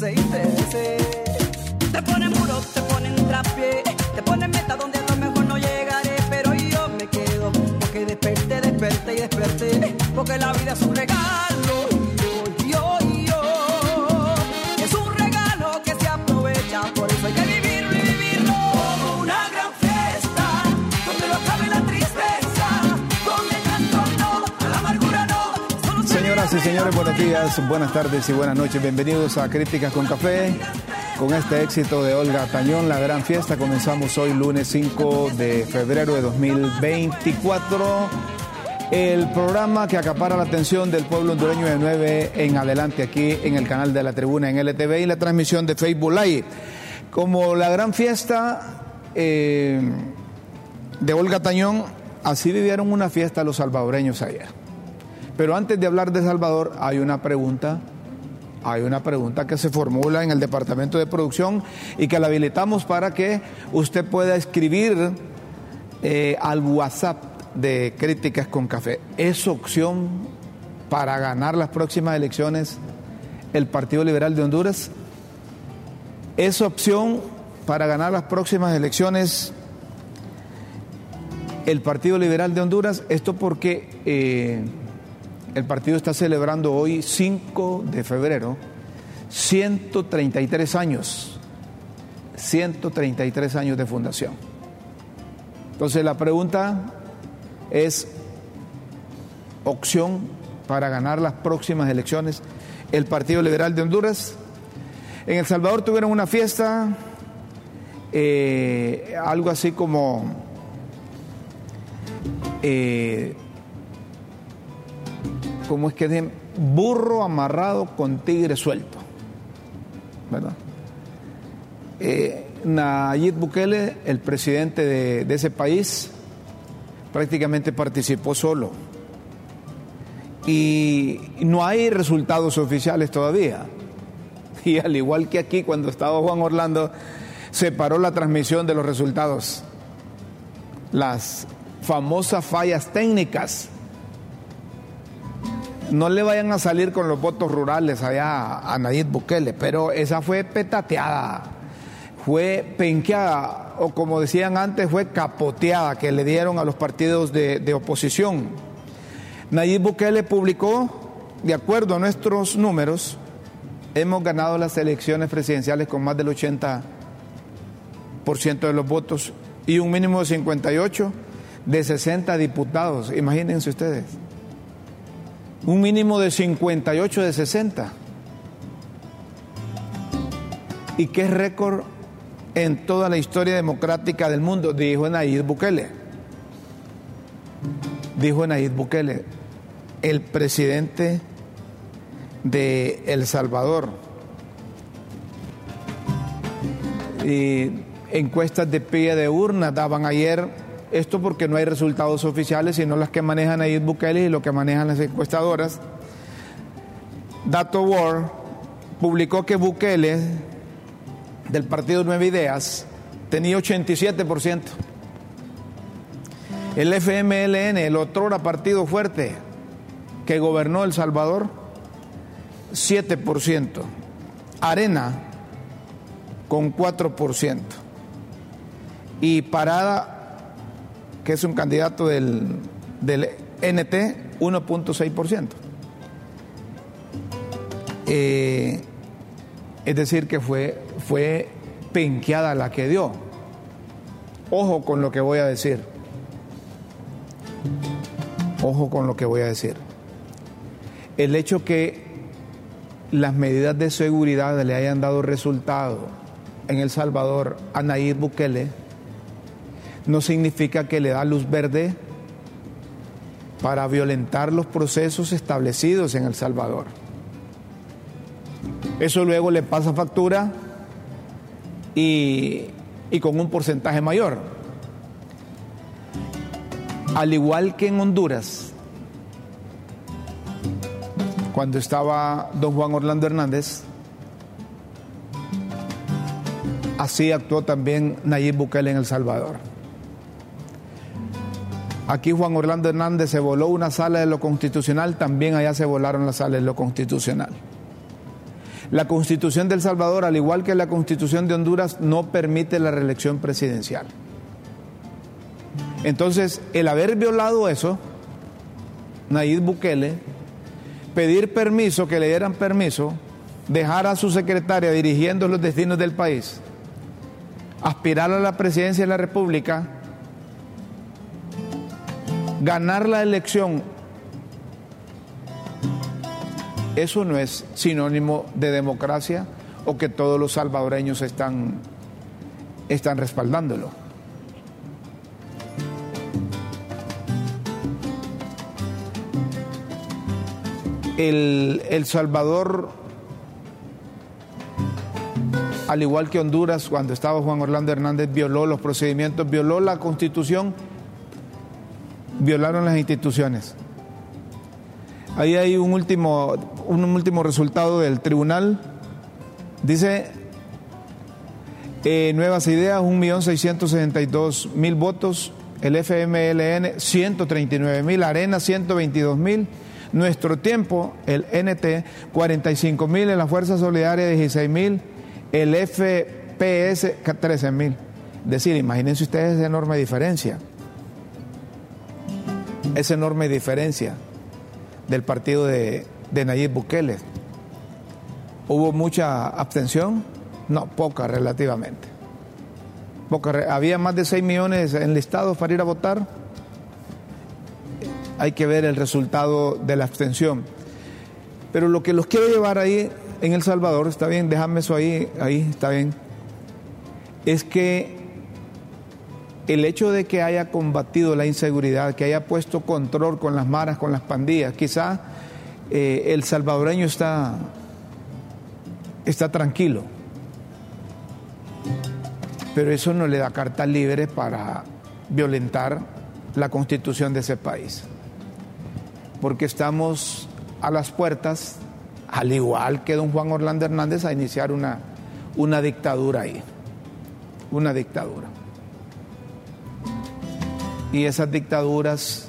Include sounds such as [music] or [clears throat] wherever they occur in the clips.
en buenas tardes y buenas noches. Bienvenidos a Críticas con Café. Con este éxito de Olga Tañón, la gran fiesta, comenzamos hoy lunes 5 de febrero de 2024. El programa que acapara la atención del pueblo hondureño de 9 en adelante aquí en el canal de la tribuna en LTV y la transmisión de Facebook Live. Como la gran fiesta eh, de Olga Tañón, así vivieron una fiesta los salvadoreños ayer. Pero antes de hablar de Salvador, hay una pregunta, hay una pregunta que se formula en el departamento de producción y que la habilitamos para que usted pueda escribir eh, al WhatsApp de Críticas con Café. ¿Es opción para ganar las próximas elecciones el Partido Liberal de Honduras? ¿Es opción para ganar las próximas elecciones el Partido Liberal de Honduras? Esto porque... eh, el partido está celebrando hoy, 5 de febrero, 133 años, 133 años de fundación. Entonces la pregunta es, opción para ganar las próximas elecciones, el Partido Liberal de Honduras. En El Salvador tuvieron una fiesta, eh, algo así como... eh, como es que de burro amarrado con tigre suelto, ¿verdad? Eh, Nayib Bukele, el presidente de, de ese país, prácticamente participó solo. Y no hay resultados oficiales todavía. [laughs] Y al igual que aquí, cuando estaba Juan Orlando, se paró la transmisión de los resultados. Las famosas fallas técnicas no le vayan a salir con los votos rurales allá a Nayib Bukele, pero esa fue petateada, fue penqueada, o como decían antes, fue capoteada que le dieron a los partidos de, oposición. Nayib Bukele publicó, de acuerdo a nuestros números, hemos ganado las elecciones presidenciales con más del 80% de los votos y un mínimo de 58 de 60 diputados, imagínense ustedes un mínimo de 58 de 60. ¿Y qué récord en toda la historia democrática del mundo? Dijo Nayib Bukele. Dijo Nayib Bukele, el presidente de El Salvador. Y encuestas de pie de urna daban ayer esto porque no hay resultados oficiales, sino las que manejan Nayib Bukele y lo que manejan las encuestadoras. Dato War publicó que Bukele, del partido Nueva Ideas, tenía 87%. El FMLN, el otrora partido fuerte que gobernó El Salvador, 7%. Arena, con 4%. Y Parada que es un candidato del, del NT, 1.6%. Eh, es decir, que fue, fue penqueada la que dio. Ojo con lo que voy a decir. Ojo con lo que voy a decir. El hecho que las medidas de seguridad le hayan dado resultado en El Salvador a Nayib Bukele no significa que le da luz verde para violentar los procesos establecidos en El Salvador. Eso luego le pasa factura y, con un porcentaje mayor. Al igual que en Honduras, cuando estaba don Juan Orlando Hernández, así actuó también Nayib Bukele en El Salvador. Aquí Juan Orlando Hernández se voló una sala de lo constitucional, también allá se volaron las salas de lo constitucional. La constitución de El Salvador, al igual que la constitución de Honduras, no permite la reelección presidencial. Entonces, el haber violado eso, Nayib Bukele, pedir permiso, que le dieran permiso, dejar a su secretaria dirigiendo los destinos del país, aspirar a la presidencia de la República, ganar la elección, eso no es sinónimo de democracia o que todos los salvadoreños están, están respaldándolo. El, el Salvador, al igual que Honduras, cuando estaba Juan Orlando Hernández, violó los procedimientos, violó la constitución, violaron las instituciones. Ahí hay un último, un último resultado del tribunal. Dice, eh, Nuevas Ideas, 1.662.000 votos, el FMLN, 139.000, Arena, 122.000 nuestro tiempo, el NT, 45 mil, en la Fuerza Solidaria 16 mil, el FPS 13 mil. Es decir, imagínense ustedes esa enorme diferencia. Esa enorme diferencia del partido de, Nayib Bukele. ¿Hubo mucha abstención? No, poca relativamente. Poca, había más de 6 millones enlistados para ir a votar hay que ver el resultado de la abstención. Pero lo que los quiero llevar ahí en El Salvador, está bien, déjame eso ahí, ahí está bien, es que el hecho de que haya combatido la inseguridad, que haya puesto control con las maras, con las pandillas, quizá eh, el salvadoreño está, está tranquilo, pero eso no le da carta libre para violentar la constitución de ese país. Porque estamos a las puertas, al igual que don Juan Orlando Hernández, a iniciar una, una dictadura ahí, una dictadura. Y esas dictaduras,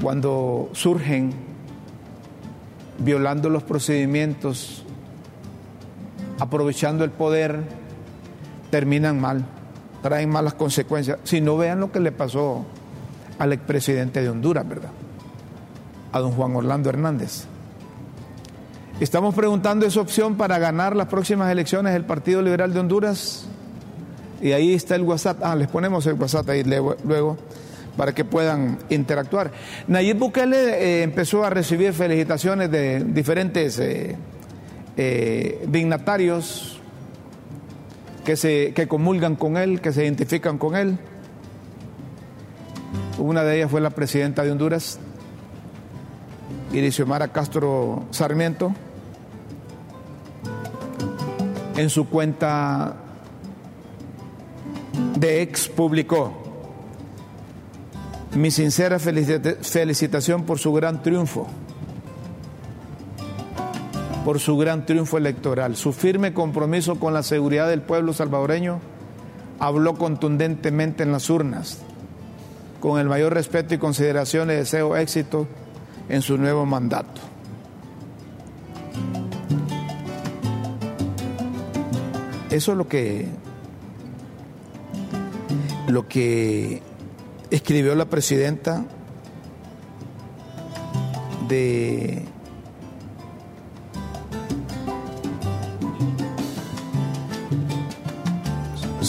cuando surgen violando los procedimientos, aprovechando el poder, terminan mal, traen malas consecuencias. Si no vean lo que le pasó al expresidente de Honduras, ¿verdad? A don Juan Orlando Hernández. Estamos preguntando esa opción para ganar las próximas elecciones del Partido Liberal de Honduras. Y ahí está el WhatsApp. Ah, les ponemos el WhatsApp ahí luego para que puedan interactuar. Nayib Bukele eh, empezó a recibir felicitaciones de diferentes eh, eh, dignatarios que, se, que comulgan con él, que se identifican con él. Una de ellas fue la presidenta de Honduras, Mara Castro Sarmiento. En su cuenta de ex publicó. Mi sincera felicitación por su gran triunfo, por su gran triunfo electoral, su firme compromiso con la seguridad del pueblo salvadoreño habló contundentemente en las urnas. Con el mayor respeto y consideración le deseo éxito en su nuevo mandato. Eso es lo que lo que escribió la presidenta de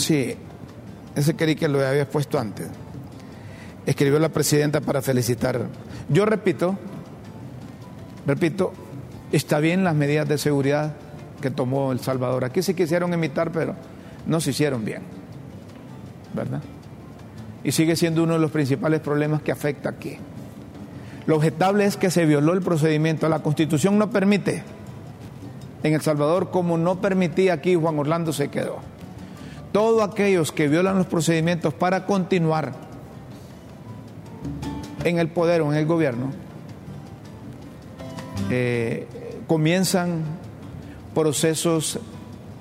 Sí, ese quería que lo había puesto antes. escribió la presidenta para felicitar. Yo repito, repito, está bien las medidas de seguridad que tomó El Salvador. Aquí se quisieron imitar, pero no se hicieron bien, ¿verdad? Y sigue siendo uno de los principales problemas que afecta aquí. Lo objetable es que se violó el procedimiento. La Constitución no permite en El Salvador como no permitía aquí, Juan Orlando se quedó. Todos aquellos que violan los procedimientos para continuar en el poder o en el gobierno, eh, comienzan procesos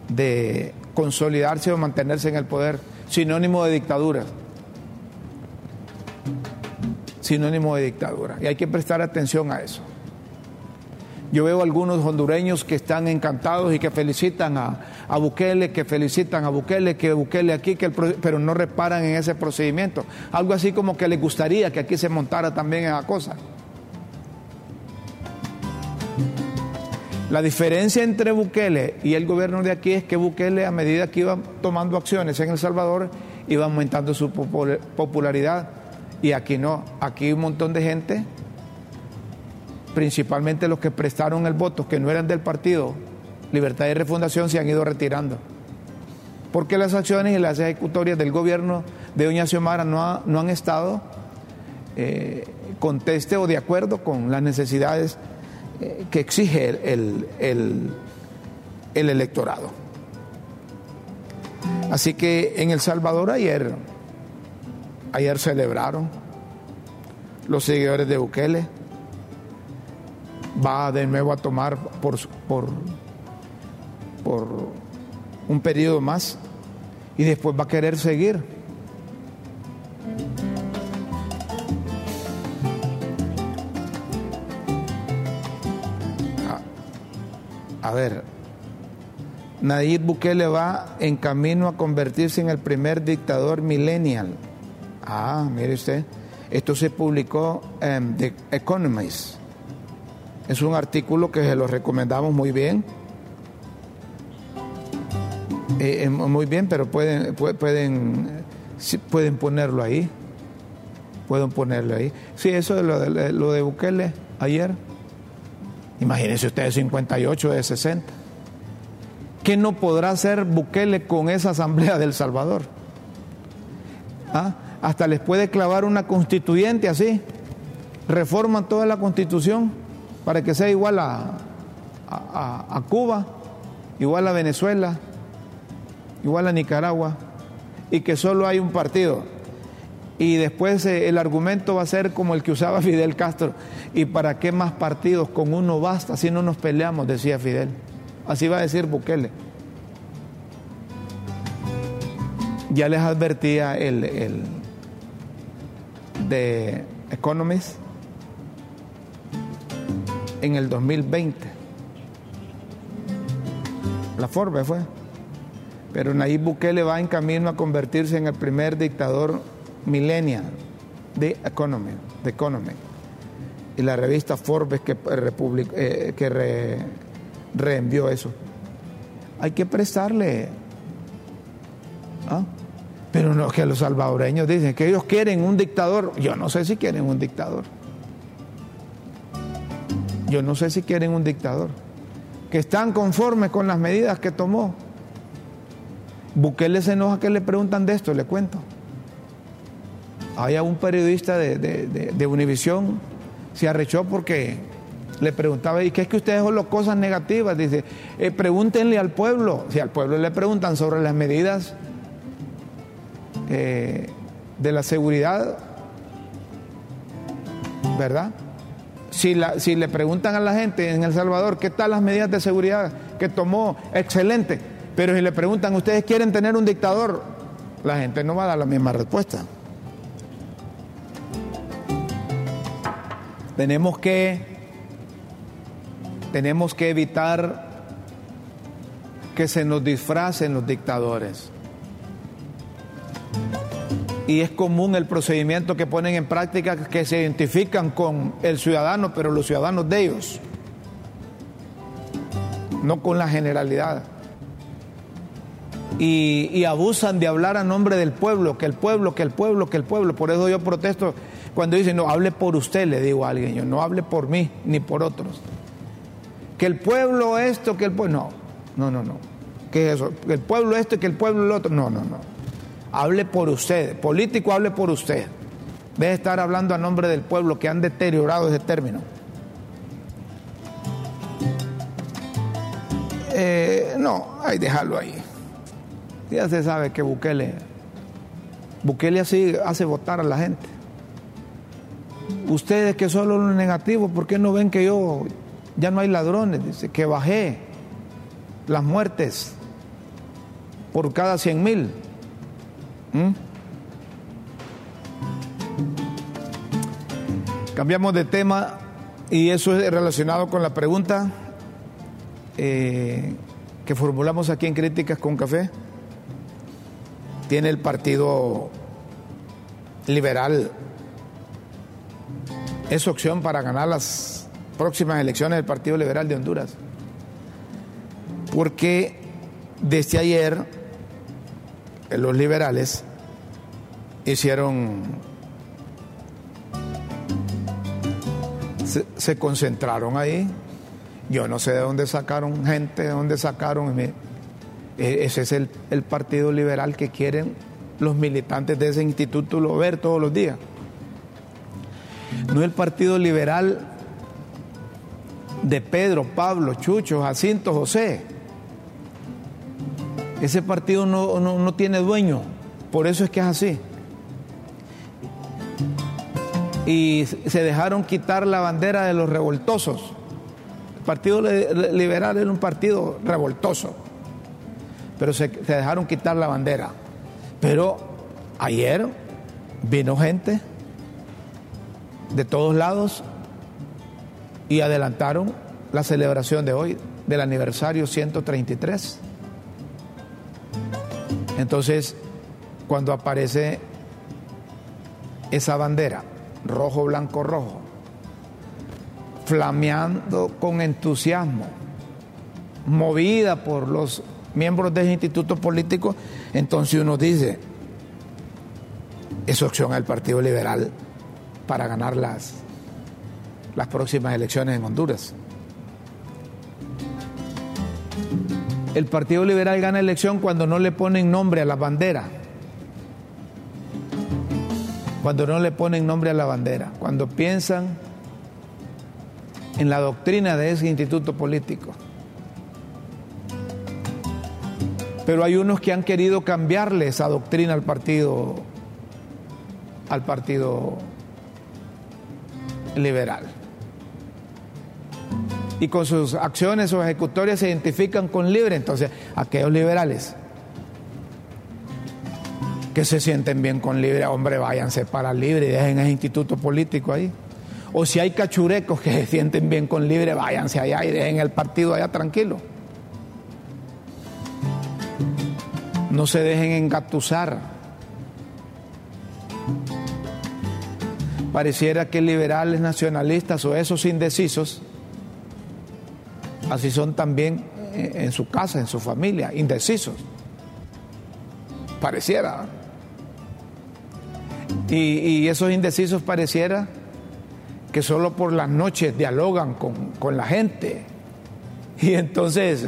de consolidarse o mantenerse en el poder, sinónimo de dictadura. Sinónimo de dictadura. Y hay que prestar atención a eso. Yo veo algunos hondureños que están encantados y que felicitan a, a Bukele, que felicitan a Bukele, que Bukele aquí, que pero no reparan en ese procedimiento. Algo así como que les gustaría que aquí se montara también esa cosa. La diferencia entre Bukele y el gobierno de aquí es que Bukele, a medida que iba tomando acciones en El Salvador, iba aumentando su popularidad. Y aquí no, aquí un montón de gente principalmente los que prestaron el voto, que no eran del partido Libertad y Refundación, se han ido retirando. Porque las acciones y las ejecutorias del gobierno de Doña Xiomara no, no han estado eh, conteste o de acuerdo con las necesidades que exige el, el, el electorado. Así que en El Salvador ayer, ayer celebraron los seguidores de Bukele va de nuevo a tomar por, por, por un periodo más y después va a querer seguir. A, ver, Nayib Bukele va en camino a convertirse en el primer dictador millennial. Ah, mire usted, esto se publicó en The Economist. Es un artículo que se lo recomendamos muy bien. Eh, eh, muy bien, pero pueden, pueden, pueden ponerlo ahí. Pueden ponerlo ahí. Sí, eso es lo de, lo de Bukele ayer. Imagínense ustedes 58 de 60. ¿Qué no podrá hacer Bukele con esa asamblea del Salvador? ¿Ah? Hasta les puede clavar una constituyente así. Reforman toda la constitución para que sea igual a, a, Cuba, igual a Venezuela, igual a Nicaragua, y que solo hay un partido. Y después eh, el argumento va a ser como el que usaba [laughs] Fidel Castro. ¿Y para qué más partidos? Con uno basta, así no nos peleamos, decía Fidel. Así va a decir Bukele. Ya les advertía el, el de Economist en el 2020. La Forbes fue. Pero Nayib Bukele va en camino a convertirse en el primer dictador millennial de Economy, de Economy. Y la revista Forbes que, eh, que reenvió eso. Hay que prestarle. ¿ah? Pero no que los salvadoreños dicen que ellos quieren un dictador. Yo no sé si quieren un dictador. Yo no sé si quieren un dictador. Que están conformes con las medidas que tomó. Bukele se enoja que le preguntan de esto, le cuento. Hay un periodista de, de, se arrechó porque le preguntaba, ¿y qué es que ustedes son las cosas negativas? Dice, eh, pregúntenle al pueblo. Si al pueblo le preguntan sobre las medidas eh, de la seguridad, ¿verdad? Si, le preguntan a la gente en El Salvador qué tal las medidas de seguridad que tomó, excelente. Pero si le preguntan, ¿ustedes quieren tener un dictador? La gente no va a dar la misma respuesta. Tenemos que, tenemos que evitar que se nos disfracen los dictadores y es común el procedimiento que ponen en práctica que se identifican con el ciudadano, pero los ciudadanos de ellos, no con la generalidad. y, y, abusan de hablar a nombre del pueblo, que el pueblo, que el pueblo, que el pueblo. Por eso yo protesto cuando dicen, no, hable por usted, le digo a alguien, yo no hable por mí ni por otros. Que el pueblo esto, que el pueblo, no, no, no, no. ¿Qué es eso? Que el pueblo esto y que el pueblo el otro, no, no, no. Hable por usted, político hable por usted. Deje estar hablando a nombre del pueblo que han deteriorado ese término. Eh, no, hay dejarlo ahí. Ya se sabe que Bukele, Bukele así hace votar a la gente. Ustedes que solo lo negativo, ¿por qué no ven que yo ya no hay ladrones? Dice que bajé las muertes por cada 100 mil. ¿Mm? Cambiamos de tema y eso es relacionado con la pregunta eh, que formulamos aquí en Críticas con Café. Tiene el Partido Liberal esa opción para ganar las próximas elecciones del Partido Liberal de Honduras. Porque desde ayer los liberales hicieron, se, concentraron ahí. Yo no sé de dónde sacaron gente, de dónde sacaron. E, ese es el, el Partido Liberal que quieren los militantes de ese instituto lo ver todos los días. No el Partido Liberal de Pedro, Pablo, Chucho, Jacinto, José. Ese partido no, tiene dueño, por eso es que es así. Y se dejaron quitar la bandera de los revoltosos. El Partido Liberal era un partido revoltoso, pero se, se dejaron quitar la bandera. Pero ayer vino gente de todos lados y adelantaron la celebración de hoy, del aniversario 133. Entonces, cuando aparece esa bandera, rojo, blanco, rojo, flameando con entusiasmo, movida por los miembros de ese instituto político, entonces uno dice, es opción al Partido Liberal para ganar las, las próximas elecciones en Honduras. El Partido Liberal gana elección cuando no le ponen nombre a la bandera. Cuando no le ponen nombre a la bandera. Cuando piensan en la doctrina de ese instituto político. Pero hay unos que han querido cambiarle esa doctrina al partido al partido liberal. Y con sus acciones o ejecutorias se identifican con libre. Entonces, aquellos liberales que se sienten bien con libre, hombre, váyanse para libre y dejen ese instituto político ahí. O si hay cachurecos que se sienten bien con libre, váyanse allá y dejen el partido allá tranquilo. No se dejen engatusar pareciera que liberales nacionalistas o esos indecisos, así son también en su casa, en su familia, indecisos. Pareciera. Y, esos indecisos pareciera que solo por las noches dialogan con, con la gente. [laughs] Y entonces,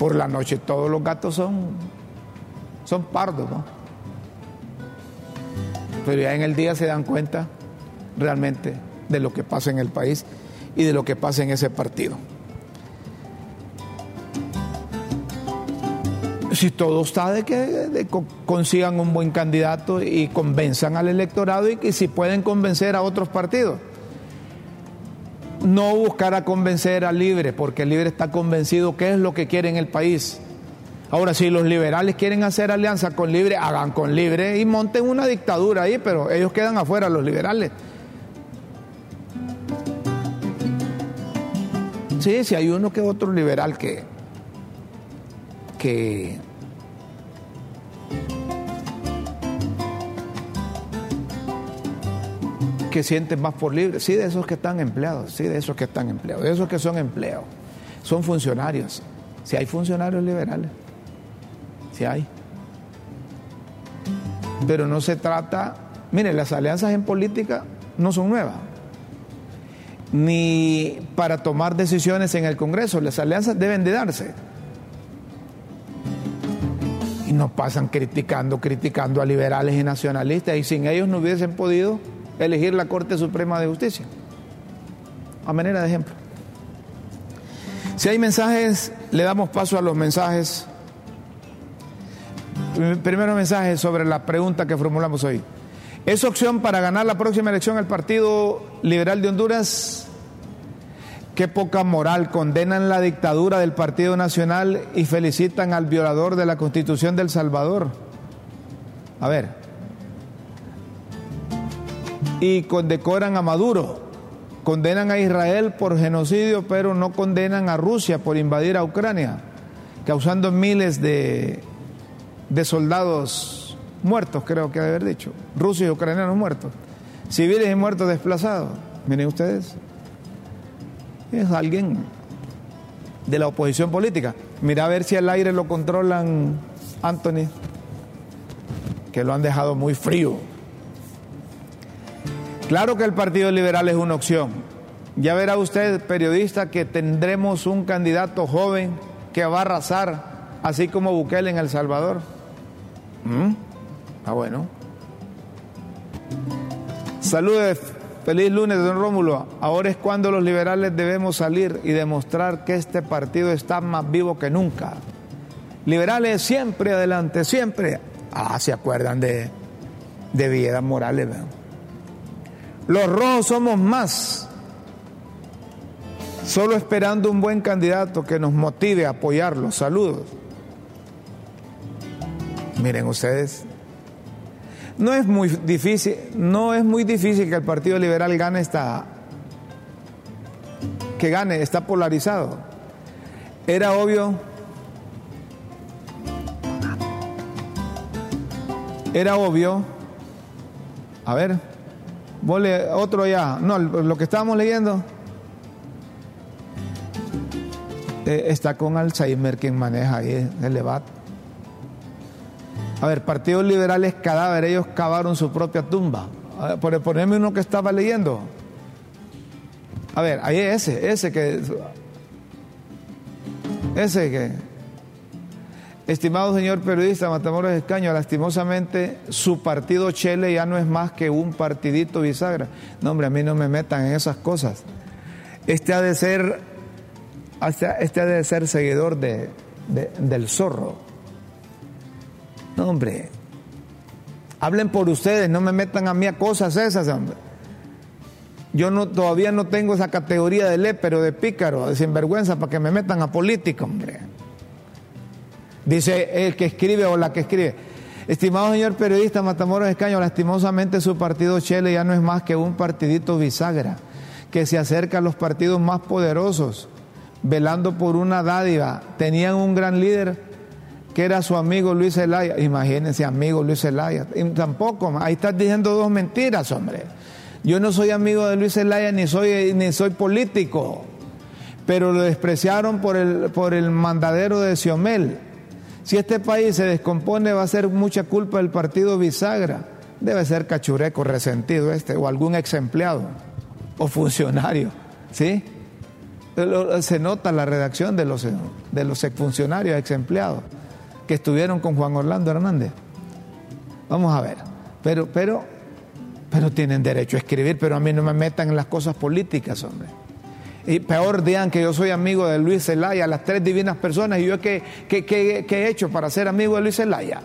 por la noche todos los gatos son, son pardos, ¿no? Pero ya en el día se dan cuenta realmente de lo que pasa en el país y de lo que pasa en ese partido. Si todo está de que consigan un buen candidato y convenzan al electorado y que si pueden convencer a otros partidos. No buscar a convencer al libre, porque el libre está convencido que es lo que quiere en el país Ahora, si los liberales quieren hacer alianza con Libre, hagan con Libre y monten una dictadura ahí, pero ellos quedan afuera, los liberales. Sí, si hay uno que otro liberal que, que que sienten más por libre, sí, de esos que están empleados, sí, de esos que están empleados, de esos que son empleados, son funcionarios, Si hay funcionarios liberales, hay. Pero no se trata, mire, las alianzas en política no son nuevas, ni para tomar decisiones en el Congreso, las alianzas deben de darse. Y no pasan criticando, criticando a liberales y nacionalistas, y sin ellos no hubiesen podido elegir la Corte Suprema de Justicia. A manera de ejemplo. Si hay mensajes, le damos paso a los mensajes. Primero mensaje sobre la pregunta que formulamos hoy. ¿Es opción para ganar la próxima elección el Partido Liberal de Honduras? Qué poca moral. Condenan la dictadura del Partido Nacional y felicitan al violador de la Constitución del Salvador. A ver. Y condecoran a Maduro. Condenan a Israel por genocidio, pero no condenan a Rusia por invadir a Ucrania, causando miles de, de soldados muertos, creo que haber dicho, rusos y ucranianos muertos, civiles y muertos desplazados. Miren ustedes, es alguien de la oposición política. Mira a ver si el aire lo controlan Anthony, que lo han dejado muy frío. Claro que el Partido Liberal es una opción. Ya verá usted, periodista, que tendremos un candidato joven que va a arrasar, así como Bukele en El Salvador. ¿Mm? Ah, bueno. Saludes, feliz lunes, don Rómulo. Ahora es cuando los liberales debemos salir y demostrar que este partido está más vivo que nunca. Liberales siempre adelante, siempre. Ah, se acuerdan de, de Villeda Morales. Los rojos somos más. Solo esperando un buen candidato que nos motive a apoyarlo. Saludos. Miren ustedes, no es muy difícil, no es muy difícil que el Partido Liberal gane esta que gane, está polarizado. Era obvio Era obvio. A ver, otro ya. No, lo que estábamos leyendo eh, está con Alzheimer quien maneja ahí el debate. A ver, partidos liberales cadáver, ellos cavaron su propia tumba. por ponerme uno que estaba leyendo. A ver, ahí ese, ese que. Ese que. Estimado señor periodista Matamoros Escaño, lastimosamente su partido Chele ya no es más que un partidito bisagra. No, hombre, a mí no me metan en esas cosas. Este ha de ser, este ha de ser seguidor de, del zorro. Hombre. Hablen por ustedes, no me metan a mí a cosas esas, hombre. Yo no, todavía no tengo esa categoría de lépero, de pícaro, de sinvergüenza para que me metan a político, hombre. Dice el que escribe o la que escribe. Estimado señor periodista Matamoros Escaño, lastimosamente su partido Chele ya no es más que un partidito bisagra que se acerca a los partidos más poderosos, velando por una dádiva. Tenían un gran líder que era su amigo Luis Zelaya. Imagínense, amigo Luis Zelaya. tampoco, ahí estás diciendo dos mentiras, hombre. Yo no soy amigo de Luis Zelaya ni soy, ni soy político, pero lo despreciaron por el, por el mandadero de Xiomel si este país se descompone va a ser mucha culpa del partido bisagra. Debe ser cachureco resentido este o algún ex empleado o funcionario, ¿sí? Se nota la redacción de los, de los exfuncionarios, ex empleados que estuvieron con Juan Orlando Hernández. Vamos a ver, pero, pero, pero tienen derecho a escribir, pero a mí no me metan en las cosas políticas, hombre. Y peor digan que yo soy amigo de Luis Zelaya, las tres divinas personas, y yo qué, qué, he hecho para ser amigo de Luis Zelaya.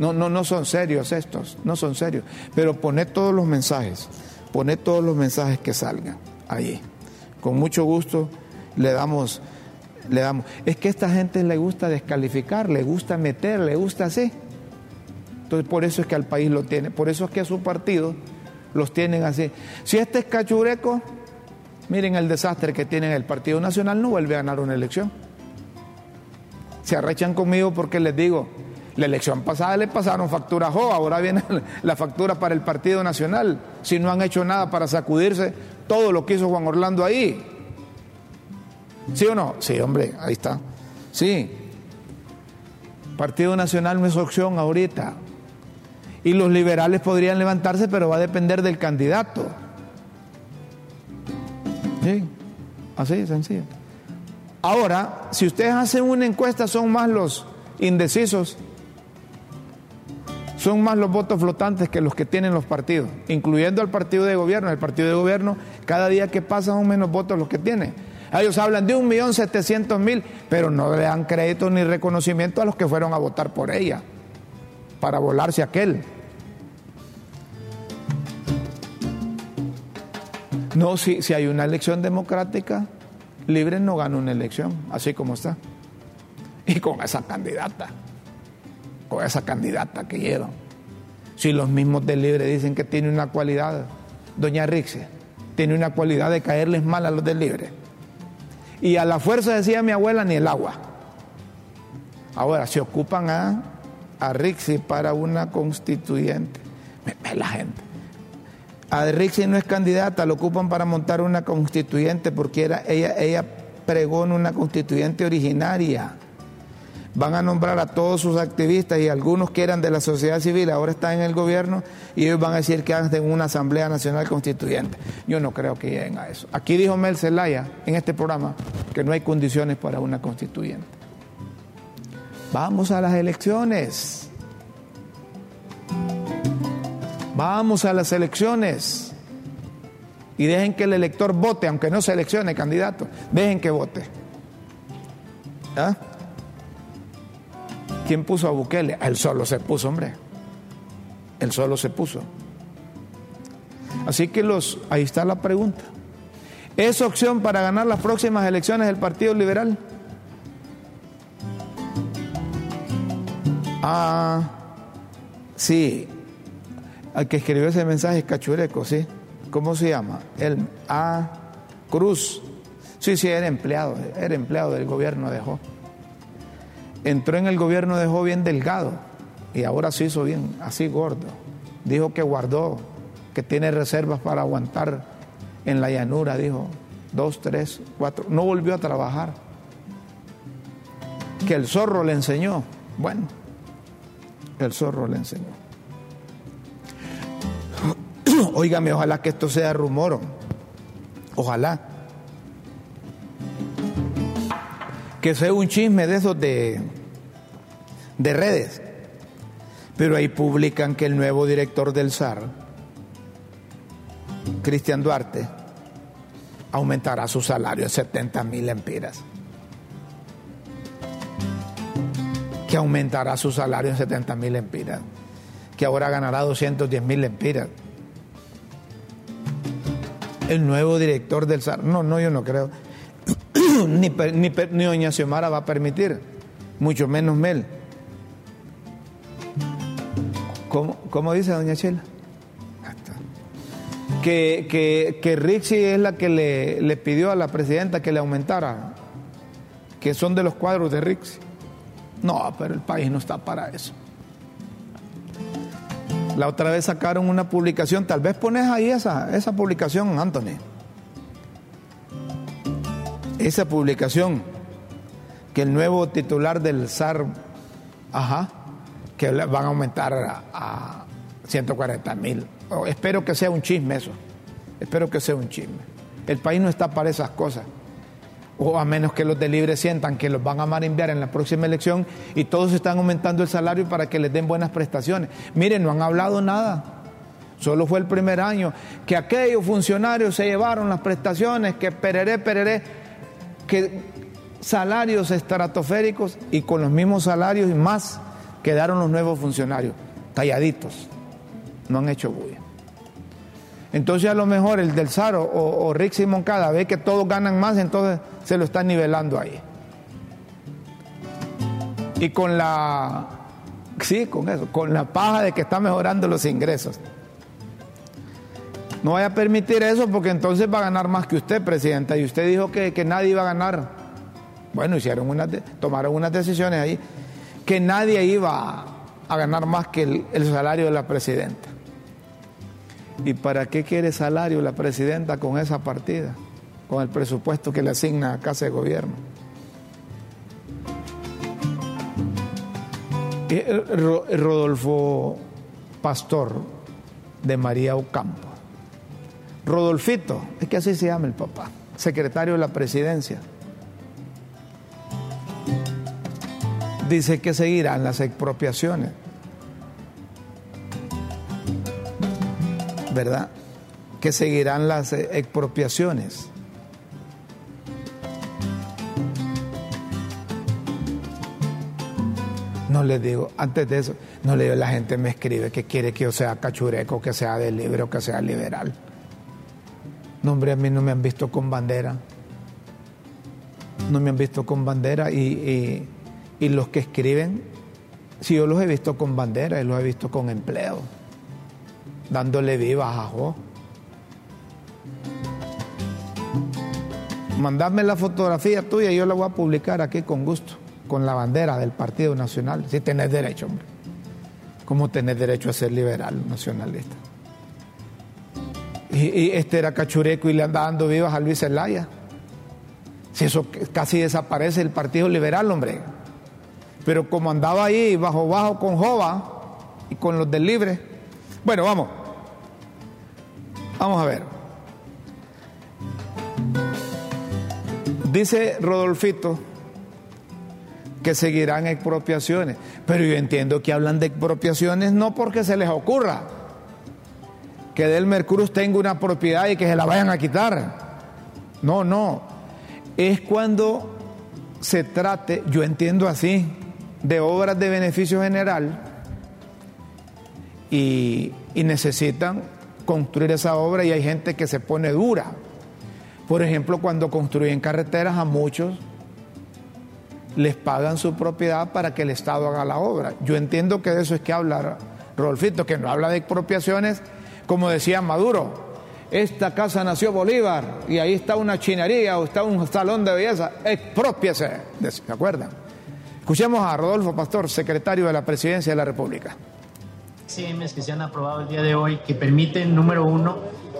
No, no, no son serios estos, no son serios. Pero poned todos los mensajes, poned todos los mensajes que salgan allí. Con mucho gusto le damos, le damos. Es que a esta gente le gusta descalificar, le gusta meter, le gusta así. Entonces por eso es que al país lo tiene, por eso es que a su partido los tienen así. Si este es cachureco, Miren el desastre que tiene el Partido Nacional, no vuelve a ganar una elección. Se arrechan conmigo porque les digo, la elección pasada le pasaron factura Jo, ahora viene [laughs] la factura para el Partido Nacional. Si no han hecho nada para sacudirse todo lo que hizo Juan Orlando ahí. ¿Sí o no? Sí, hombre, ahí está. Sí. Partido Nacional no es opción ahorita. Y los liberales podrían levantarse, pero va a depender del candidato. Sí, así, sencillo. Ahora, si ustedes hacen una encuesta, son más los indecisos, son más los votos flotantes que los que tienen los partidos, incluyendo al partido de gobierno. El partido de gobierno, cada día que pasa, son menos votos los que tiene. Ellos hablan de un millón setecientos mil, pero no le dan crédito ni reconocimiento a los que fueron a votar por ella, para volarse aquel. No, si, si hay una elección democrática, Libre no gana una elección, así como está. Y con esa candidata, con esa candidata que llevan. Si los mismos de Libre dicen que tiene una cualidad, doña Rixie, tiene una cualidad de caerles mal a los del Libre. Y a la fuerza, decía mi abuela, ni el agua. Ahora, se ocupan a, a Rixi para una constituyente. Ve la gente. A Rixi no es candidata, lo ocupan para montar una constituyente porque era, ella, ella pregó en una constituyente originaria. Van a nombrar a todos sus activistas y algunos que eran de la sociedad civil, ahora están en el gobierno y ellos van a decir que hacen una Asamblea Nacional Constituyente. Yo no creo que lleguen a eso. Aquí dijo Mel Zelaya en este programa que no hay condiciones para una constituyente. Vamos a las elecciones. Vamos a las elecciones. Y dejen que el elector vote, aunque no seleccione candidato. Dejen que vote. ¿Ah? ¿Quién puso a Bukele? Él solo se puso, hombre. Él solo se puso. Así que los, ahí está la pregunta. ¿Es opción para ganar las próximas elecciones del Partido Liberal? Ah, sí. Al que escribió ese mensaje es Cachureco, ¿sí? ¿Cómo se llama? El A. Cruz. Sí, sí, era empleado, era empleado del gobierno de Jo. Entró en el gobierno de Jo bien delgado y ahora se hizo bien, así gordo. Dijo que guardó, que tiene reservas para aguantar en la llanura, dijo, dos, tres, cuatro. No volvió a trabajar. Que el zorro le enseñó. Bueno, el zorro le enseñó. [clears throat] Óigame, ojalá que esto sea rumor. Ojalá. Que sea un chisme de esos de, de redes. Pero ahí publican que el nuevo director del SAR, Cristian Duarte, aumentará su salario en 70 mil empiras. Que aumentará su salario en 70 mil empiras. Que ahora ganará 210 mil empiras. El nuevo director del SAR. No, no, yo no creo. [clears throat] ni, ni, ni doña Xiomara va a permitir, mucho menos Mel. ¿Cómo, dice doña Chela? Que, que, que Rixi es la que le, le, pidió a la presidenta que le aumentara, que son de los cuadros de Rixi. No, pero el país no está para eso. La otra vez sacaron una publicación, tal vez pones ahí esa, esa publicación, Anthony. Esa publicación, que el nuevo titular del SAR, ajá, que van a aumentar a, a 140 mil. Oh, espero que sea un chisme eso. Espero que sea un chisme. El país no está para esas cosas. O a menos que los de libre sientan que los van a marimbiar en la próxima elección y todos están aumentando el salario para que les den buenas prestaciones. Miren, no han hablado nada. Solo fue el primer año que aquellos funcionarios se llevaron las prestaciones, que pereré, pereré, que salarios estratosféricos y con los mismos salarios y más quedaron los nuevos funcionarios, talladitos, no han hecho bulla. Entonces a lo mejor el del Saro o, o y Moncada ve que todos ganan más, entonces se lo están nivelando ahí. Y con la, sí, con eso, con la paja de que está mejorando los ingresos. No vaya a permitir eso porque entonces va a ganar más que usted, presidenta. Y usted dijo que, que nadie iba a ganar. Bueno, hicieron una, tomaron unas decisiones ahí que nadie iba a ganar más que el, salario de la presidenta. ¿Y para qué quiere salario la presidenta con esa partida? Con el presupuesto que le asigna a Casa de Gobierno. Eh, Rodolfo Pastor de María Ocampo. Rodolfito, es que así se llama el papá, secretario de la presidencia. Dice que seguirán las expropiaciones. ¿Verdad? Que seguirán las expropiaciones. No le digo, antes de eso, no le digo, la gente me escribe que quiere que yo sea cachureco, que sea de libre o que sea liberal. No, hombre, a mí no me han visto con bandera. No me han visto con bandera y, y, los que escriben, si yo los he visto con bandera y los he visto con empleo, dándole vivas a Jo. Mandadme la fotografía tuya y yo la voy a publicar aquí con gusto con la bandera del Partido Nacional. Si tenés derecho, hombre. ¿Cómo tenés derecho a ser liberal, nacionalista? Y, este era cachureco y le anda dando vivas a Luis Zelaya. Si eso casi desaparece el Partido Liberal, hombre. Pero como andaba ahí bajo bajo con Jova y con los del Libre. Bueno, vamos. Vamos a ver. Dice Rodolfito que seguirán expropiaciones. Pero yo entiendo que hablan de expropiaciones no porque se les ocurra que Del Mercurus tenga una propiedad y que se la vayan a quitar. No, no. Es cuando se trate, yo entiendo así, de obras de beneficio general y, necesitan construir esa obra y hay gente que se pone dura. Por ejemplo, cuando construyen carreteras a muchos les pagan su propiedad para que el Estado haga la obra. Yo entiendo que de eso es que habla Rolfito, que no habla de expropiaciones, como decía Maduro. Esta casa nació Bolívar y ahí está una chinería o está un salón de belleza. Expropiese. ¿Se acuerdan? Escuchemos a Rodolfo Pastor, secretario de la Presidencia de la República. CMs que se han aprobado el día de hoy que permiten, número uno,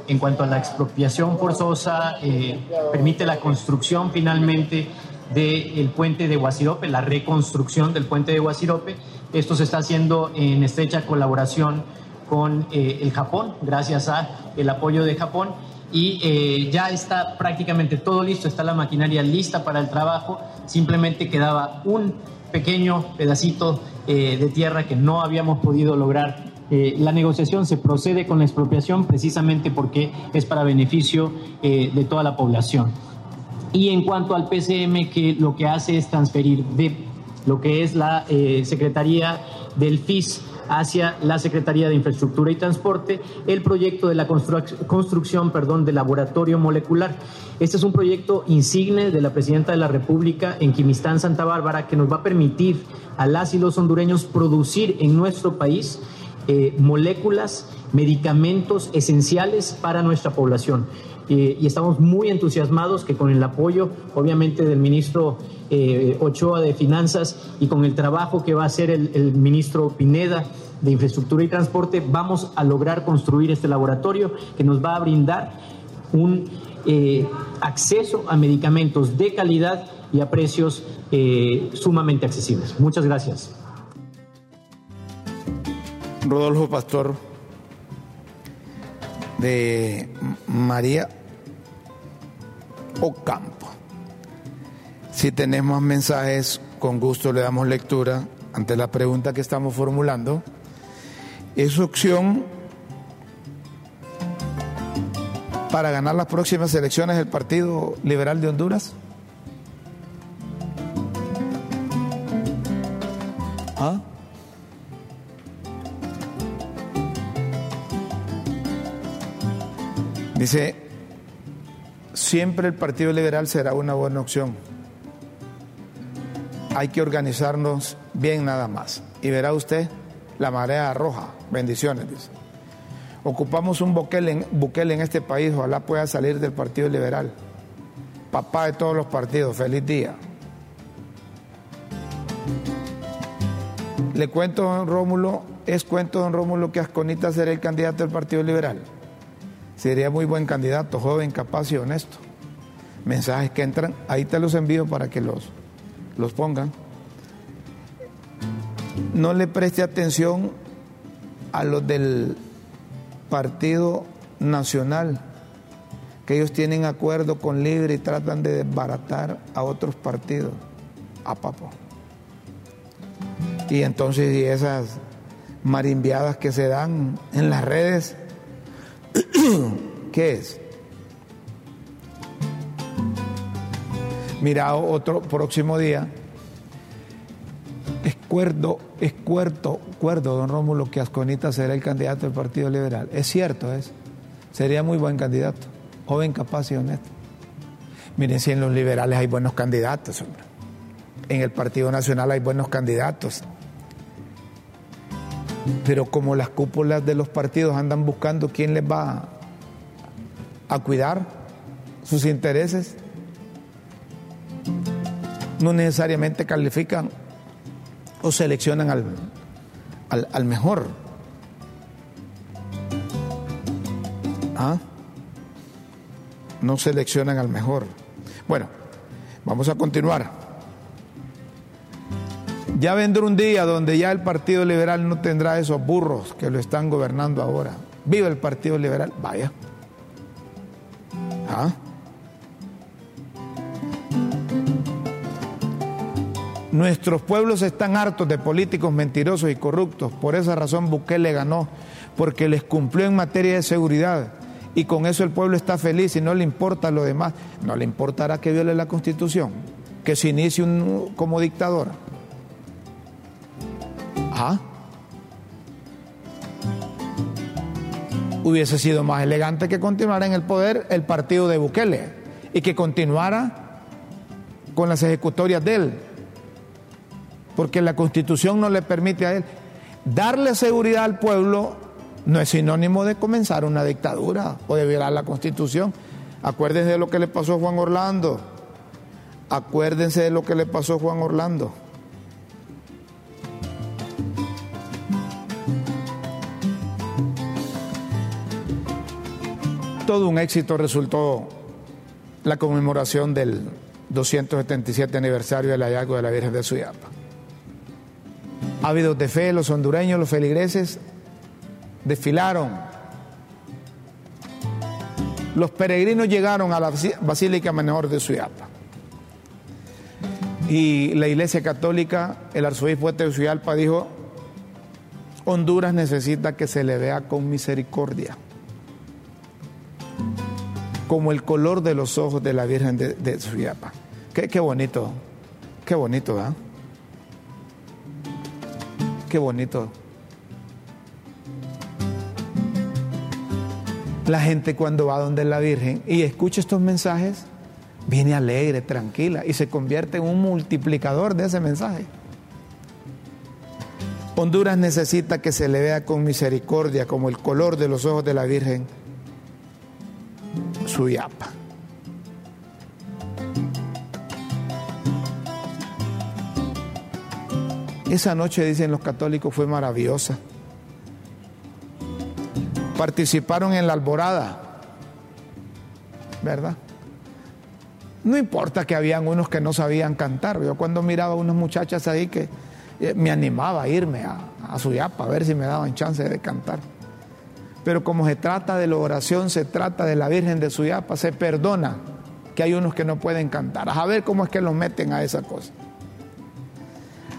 en cuanto a la expropiación forzosa, eh, permite la construcción finalmente del puente de Guasirope, la reconstrucción del puente de Guasirope. Esto se está haciendo en estrecha colaboración con eh, el Japón, gracias a el apoyo de Japón. Y eh, ya está prácticamente todo listo, está la maquinaria lista para el trabajo. Simplemente quedaba un pequeño pedacito eh, de tierra que no habíamos podido lograr la negociación se procede con la expropiación precisamente porque es para beneficio de toda la población. Y en cuanto al PCM, que lo que hace es transferir de lo que es la eh, Secretaría del FIS hacia la Secretaría de Infraestructura y Transporte el proyecto de la construcción perdón, del laboratorio molecular. Este es un proyecto insigne de la Presidenta de la República en Quimistán, Santa Bárbara, que nos va a permitir a las y los hondureños producir en nuestro país eh, moléculas, medicamentos esenciales para nuestra población. Eh, y estamos muy entusiasmados que con el apoyo, obviamente, del ministro eh, Ochoa de Finanzas y con el trabajo que va a hacer el, ministro Pineda de Infraestructura y Transporte, vamos a lograr construir este laboratorio que nos va a brindar un eh, acceso a medicamentos de calidad y a precios sumamente accesibles. Muchas gracias. Rodolfo Pastor de María Ocampo. Si tenemos mensajes, con gusto le damos lectura ante la pregunta que estamos formulando. Es opción para ganar las próximas elecciones del Partido Liberal de Honduras. ¿Ah? Dice, siempre el Partido Liberal será una buena opción. Hay que organizarnos bien nada más. Y verá usted la marea roja. Bendiciones, dice. Ocupamos un buquel en, este país, ojalá pueda salir del Partido Liberal. Papá de todos los partidos, feliz día. Le cuento, don Rómulo, es cuento, don Rómulo, que Asconita será el candidato del Partido Liberal. Sería muy buen candidato, joven, capaz y honesto. Mensajes que entran, ahí te los envío para que los, los pongan. no le preste atención a los del Partido Nacional, que ellos tienen acuerdo con Libre y tratan de desbaratar a otros partidos. A papo. Y entonces y esas marimbiadas que se dan en las redes, [clears throat] ¿qué es? Mira, otro próximo día, es cuerdo, es cuerdo, cuerdo, don Rómulo, que Asconita será el candidato del Partido Liberal. Es cierto, es. Sería muy buen candidato, joven, capaz y honesto. Miren, si en los liberales hay buenos candidatos, hombre. En el Partido Nacional hay buenos candidatos. Pero como las cúpulas de los partidos andan buscando quién les va a cuidar sus intereses, no necesariamente califican o seleccionan al, al, mejor. ¿Ah? No seleccionan al mejor. Bueno, vamos a continuar. Ya vendrá un día donde ya el Partido Liberal no tendrá esos burros que lo están gobernando ahora. Viva el Partido Liberal, vaya. ¿Ah? Nuestros pueblos están hartos de políticos mentirosos y corruptos. Por esa razón Bukele ganó, porque les cumplió en materia de seguridad. Y con eso el pueblo está feliz y no le importa lo demás. No le importará que viole la constitución, que se inicie como dictador. ¿Ah? Hubiese sido más elegante que continuara en el poder el partido de Bukele y que continuara con las ejecutorias de él porque la constitución no le permite a él. Darle seguridad al pueblo no es sinónimo de comenzar una dictadura o de violar la constitución. Acuérdense de lo que le pasó a Juan Orlando. Acuérdense de lo que le pasó a Juan Orlando. Todo un éxito resultó la conmemoración del 277 aniversario del hallazgo de la Virgen de Suyapa ávidos de fe, los hondureños, los feligreses, desfilaron. Los peregrinos llegaron a la Basílica Menor de Suyapa. Y la Iglesia Católica, el arzobispo de Suyalpa dijo, Honduras necesita que se le vea con misericordia, como el color de los ojos de la Virgen de, de Suyapa. Qué, bonito, qué bonito, ¿verdad? Qué bonito. La gente cuando va donde la Virgen y escucha estos mensajes, viene alegre, tranquila y se convierte en un multiplicador de ese mensaje. Honduras necesita que se le vea con misericordia como el color de los ojos de la Virgen, su yapa. Esa noche, dicen los católicos, fue maravillosa. Participaron en la alborada, ¿verdad? No importa que habían unos que no sabían cantar. Yo cuando miraba a unas muchachas ahí que eh, me animaba a irme a, a Suyapa a ver si me daban chance de cantar. Pero como se trata de la oración, se trata de la Virgen de Suyapa, se perdona que hay unos que no pueden cantar. A ver cómo es que los meten a esa cosa.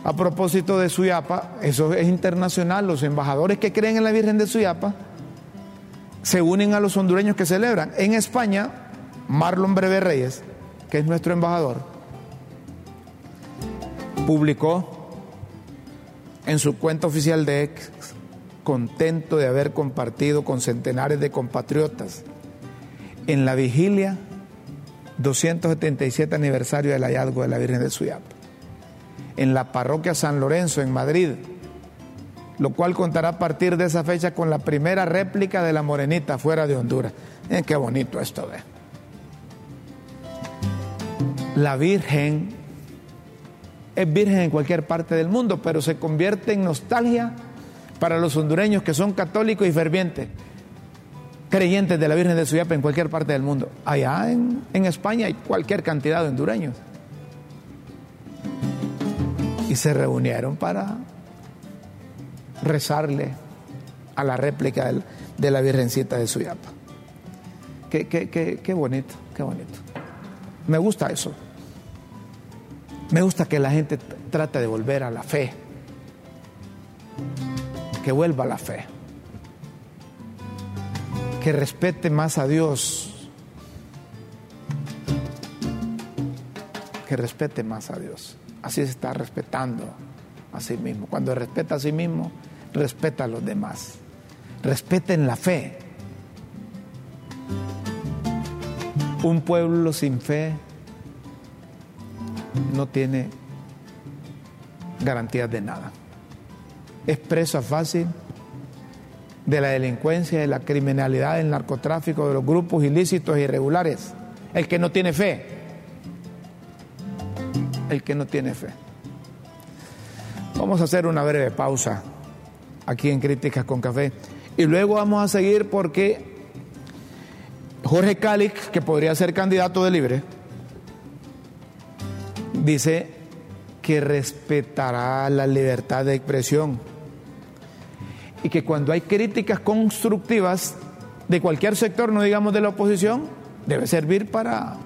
A propósito de Suyapa, eso es internacional, los embajadores que creen en la Virgen de Suyapa se unen a los hondureños que celebran. En España, Marlon Breve Reyes, que es nuestro embajador, publicó en su cuenta oficial de ex, contento de haber compartido con centenares de compatriotas en la vigilia 277 aniversario del hallazgo de la Virgen de Suyapa en la parroquia San Lorenzo, en Madrid, lo cual contará a partir de esa fecha con la primera réplica de la morenita fuera de Honduras. Eh, qué bonito esto. La Virgen es virgen en cualquier parte del mundo, pero se convierte en nostalgia para los hondureños que son católicos y fervientes, creyentes de la Virgen de Suyapa en cualquier parte del mundo. Allá en, en España hay cualquier cantidad de hondureños y se reunieron para rezarle a la réplica de la Virgencita de Suyapa. Qué, bonito, qué bonito. Me gusta eso. Me gusta que la gente trate de volver a la fe. Que vuelva a la fe. Que respete más a Dios. Que respete más a Dios. Así se está respetando a sí mismo. Cuando respeta a sí mismo, respeta a los demás. Respeten la fe. Un pueblo sin fe no tiene garantías de nada. Es presa fácil de la delincuencia, de la criminalidad, del narcotráfico, de los grupos ilícitos e irregulares. El que no tiene fe. El que no tiene fe. Vamos a hacer una breve pausa aquí en Críticas con Café y luego vamos a seguir porque Jorge Calix, que podría ser candidato de libre, dice que respetará la libertad de expresión y que cuando hay críticas constructivas de cualquier sector, no digamos de la oposición, debe servir para,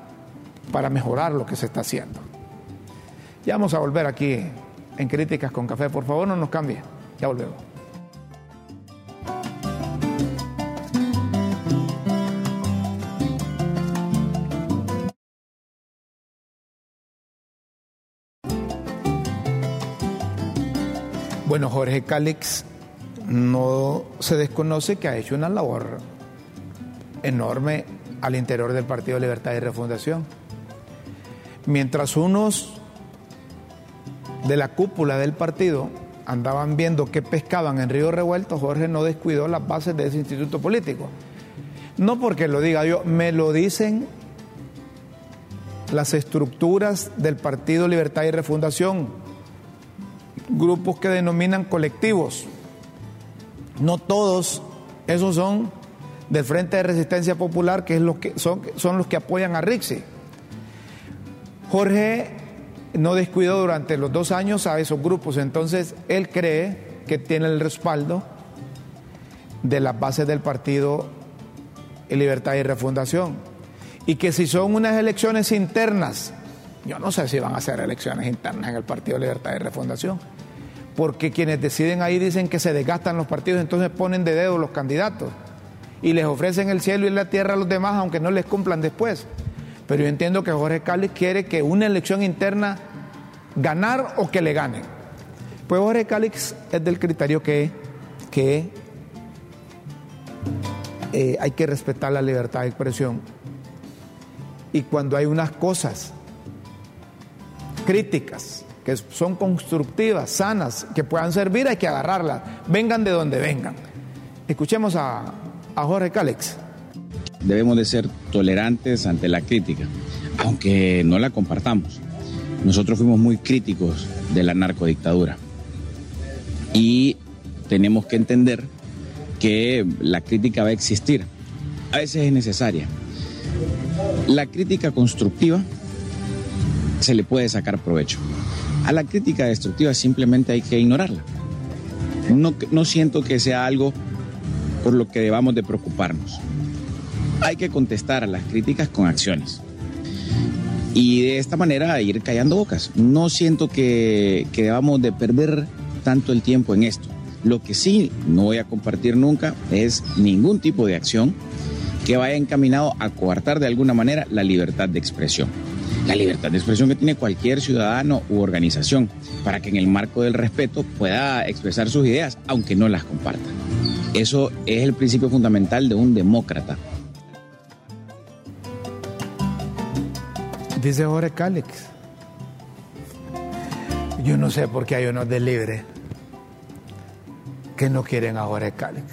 para mejorar lo que se está haciendo. Ya vamos a volver aquí en Críticas con Café. Por favor, no nos cambie. Ya volvemos. Bueno, Jorge Calix no se desconoce que ha hecho una labor enorme al interior del Partido Libertad y Refundación. Mientras unos de la cúpula del partido andaban viendo qué pescaban en Río Revuelto, Jorge no descuidó las bases de ese instituto político. No porque lo diga yo, me lo dicen las estructuras del Partido Libertad y Refundación grupos que denominan colectivos. No todos esos son del Frente de Resistencia Popular, que, es que son, son los que apoyan a Rixi. Jorge no descuidó durante los dos años a esos grupos, entonces él cree que tiene el respaldo de las bases del partido Libertad y Refundación. Y que si son unas elecciones internas, yo no sé si van a ser elecciones internas en el Partido Libertad y Refundación porque quienes deciden ahí dicen que se desgastan los partidos, entonces ponen de dedo los candidatos y les ofrecen el cielo y la tierra a los demás, aunque no les cumplan después. Pero yo entiendo que Jorge Cáliz quiere que una elección interna ganar o que le ganen. Pues Jorge Cáliz es del criterio que, que eh, hay que respetar la libertad de expresión. Y cuando hay unas cosas críticas que son constructivas, sanas, que puedan servir, hay que agarrarlas, vengan de donde vengan. Escuchemos a, a Jorge Cálex. Debemos de ser tolerantes ante la crítica, aunque no la compartamos. Nosotros fuimos muy críticos de la narcodictadura y tenemos que entender que la crítica va a existir. A veces es necesaria. La crítica constructiva se le puede sacar provecho. A la crítica destructiva simplemente hay que ignorarla. No, no siento que sea algo por lo que debamos de preocuparnos. Hay que contestar a las críticas con acciones. Y de esta manera ir callando bocas. No siento que, que debamos de perder tanto el tiempo en esto. Lo que sí no voy a compartir nunca es ningún tipo de acción que vaya encaminado a coartar de alguna manera la libertad de expresión la libertad de expresión que tiene cualquier ciudadano u organización para que en el marco del respeto pueda expresar sus ideas, aunque no las comparta. Eso es el principio fundamental de un demócrata. Dice Jorge Cálix. Yo no sé por qué hay unos de libre que no quieren a Jorge Cálix.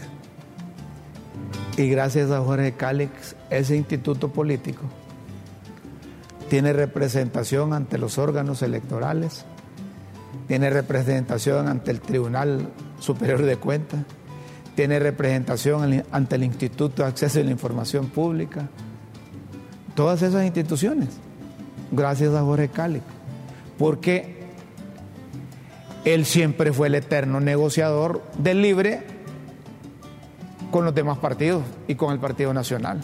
Y gracias a Jorge Cálix, ese instituto político tiene representación ante los órganos electorales, tiene representación ante el Tribunal Superior de Cuentas, tiene representación ante el Instituto de Acceso a la Información Pública, todas esas instituciones, gracias a Jorge Cali, porque Él siempre fue el eterno negociador del libre con los demás partidos y con el Partido Nacional.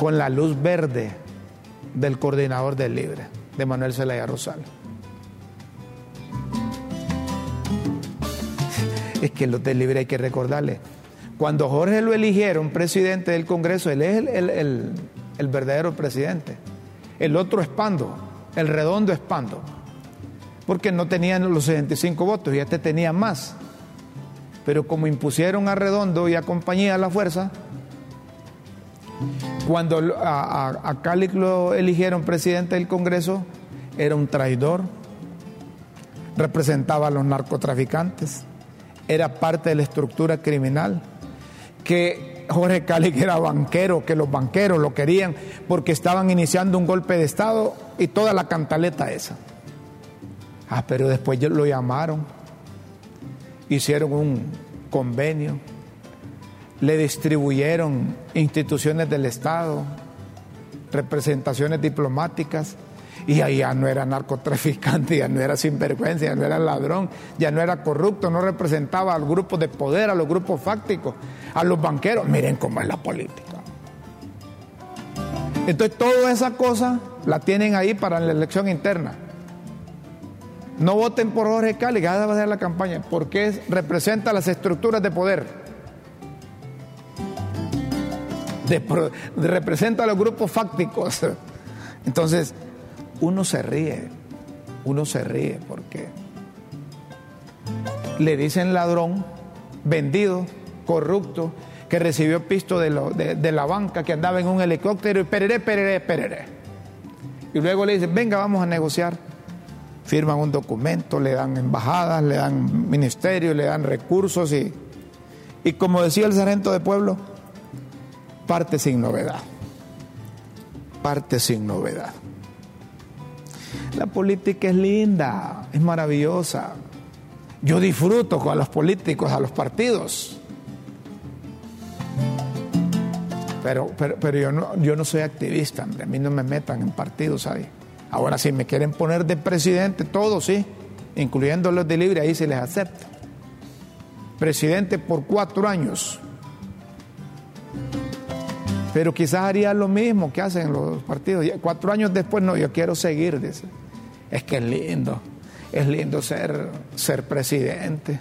Con la luz verde del coordinador del libre, de Manuel Zelaya Rosal. [laughs] Es que los del libre hay que recordarle. Cuando Jorge lo eligieron presidente del Congreso, él es el, verdadero presidente. El otro es Pando, el redondo es Pando porque no tenían los 65 votos y este tenía más. Pero como impusieron a Redondo y a compañía la fuerza, cuando a, a, lo eligieron presidente del Congreso, era un traidor, representaba a los narcotraficantes, era parte de la estructura criminal, que Jorge Cáliz era banquero, que los banqueros lo querían porque estaban iniciando un golpe de Estado y toda la cantaleta esa. Ah, pero después lo llamaron, hicieron un convenio, le distribuyeron instituciones del Estado, representaciones diplomáticas, y ahí ya no era narcotraficante, ya no era sinvergüenza, ya no era ladrón, ya no era corrupto, no representaba al grupo de poder, a los grupos fácticos, a los banqueros. Miren cómo es la política. Entonces, toda esa cosa la tienen ahí para la elección interna. No voten por Jorge Cali, que va a hacer la campaña, porque representa las estructuras de poder. representa a los grupos fácticos. Entonces, uno se ríe, uno se ríe porque le dicen ladrón, vendido, corrupto, que recibió pisto de, la banca, que andaba en un helicóptero y pereré, pereré, pereré. Y luego le dicen, venga, vamos a negociar firman un documento, le dan embajadas, le dan ministerios, le dan recursos y, y como decía el sargento de pueblo, parte sin novedad. Parte sin novedad. La política es linda, es maravillosa. Yo disfruto con los políticos, a los partidos. Pero, pero, pero yo, no, yo no soy activista, a mí no me metan en partidos ahí. Ahora, si me quieren poner de presidente, todos sí, incluyendo los de libre, ahí se les acepta. Presidente por cuatro años. Pero quizás haría lo mismo que hacen los partidos. Cuatro años después, no, yo quiero seguir, dice. Es que es lindo, es lindo ser, ser presidente.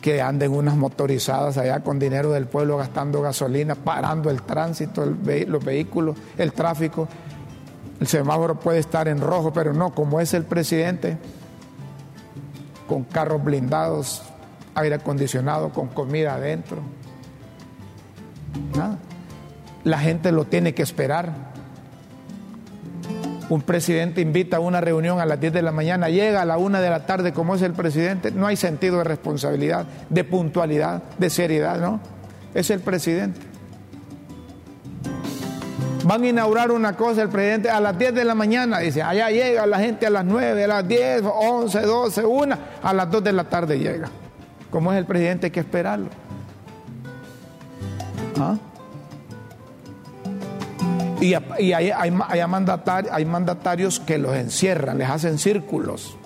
Que anden unas motorizadas allá con dinero del pueblo gastando gasolina, parando el tránsito, los vehículos, el tráfico el semáforo puede estar en rojo, pero no, como es el presidente, con carros blindados, aire acondicionado, con comida adentro. Nada. La gente lo tiene que esperar. Un presidente invita a una reunión a las 10 de la mañana, llega a la 1 de la tarde como es el presidente, no hay sentido de responsabilidad, de puntualidad, de seriedad, ¿no? Es el presidente. Van a inaugurar una cosa el presidente a las 10 de la mañana, dice, allá llega la gente a las 9, a las 10, 11, 12, 1, a las 2 de la tarde llega. Como es el presidente hay que esperarlo. ¿Ah? Y, hay, hay, mandatarios que los encierran, les hacen círculos.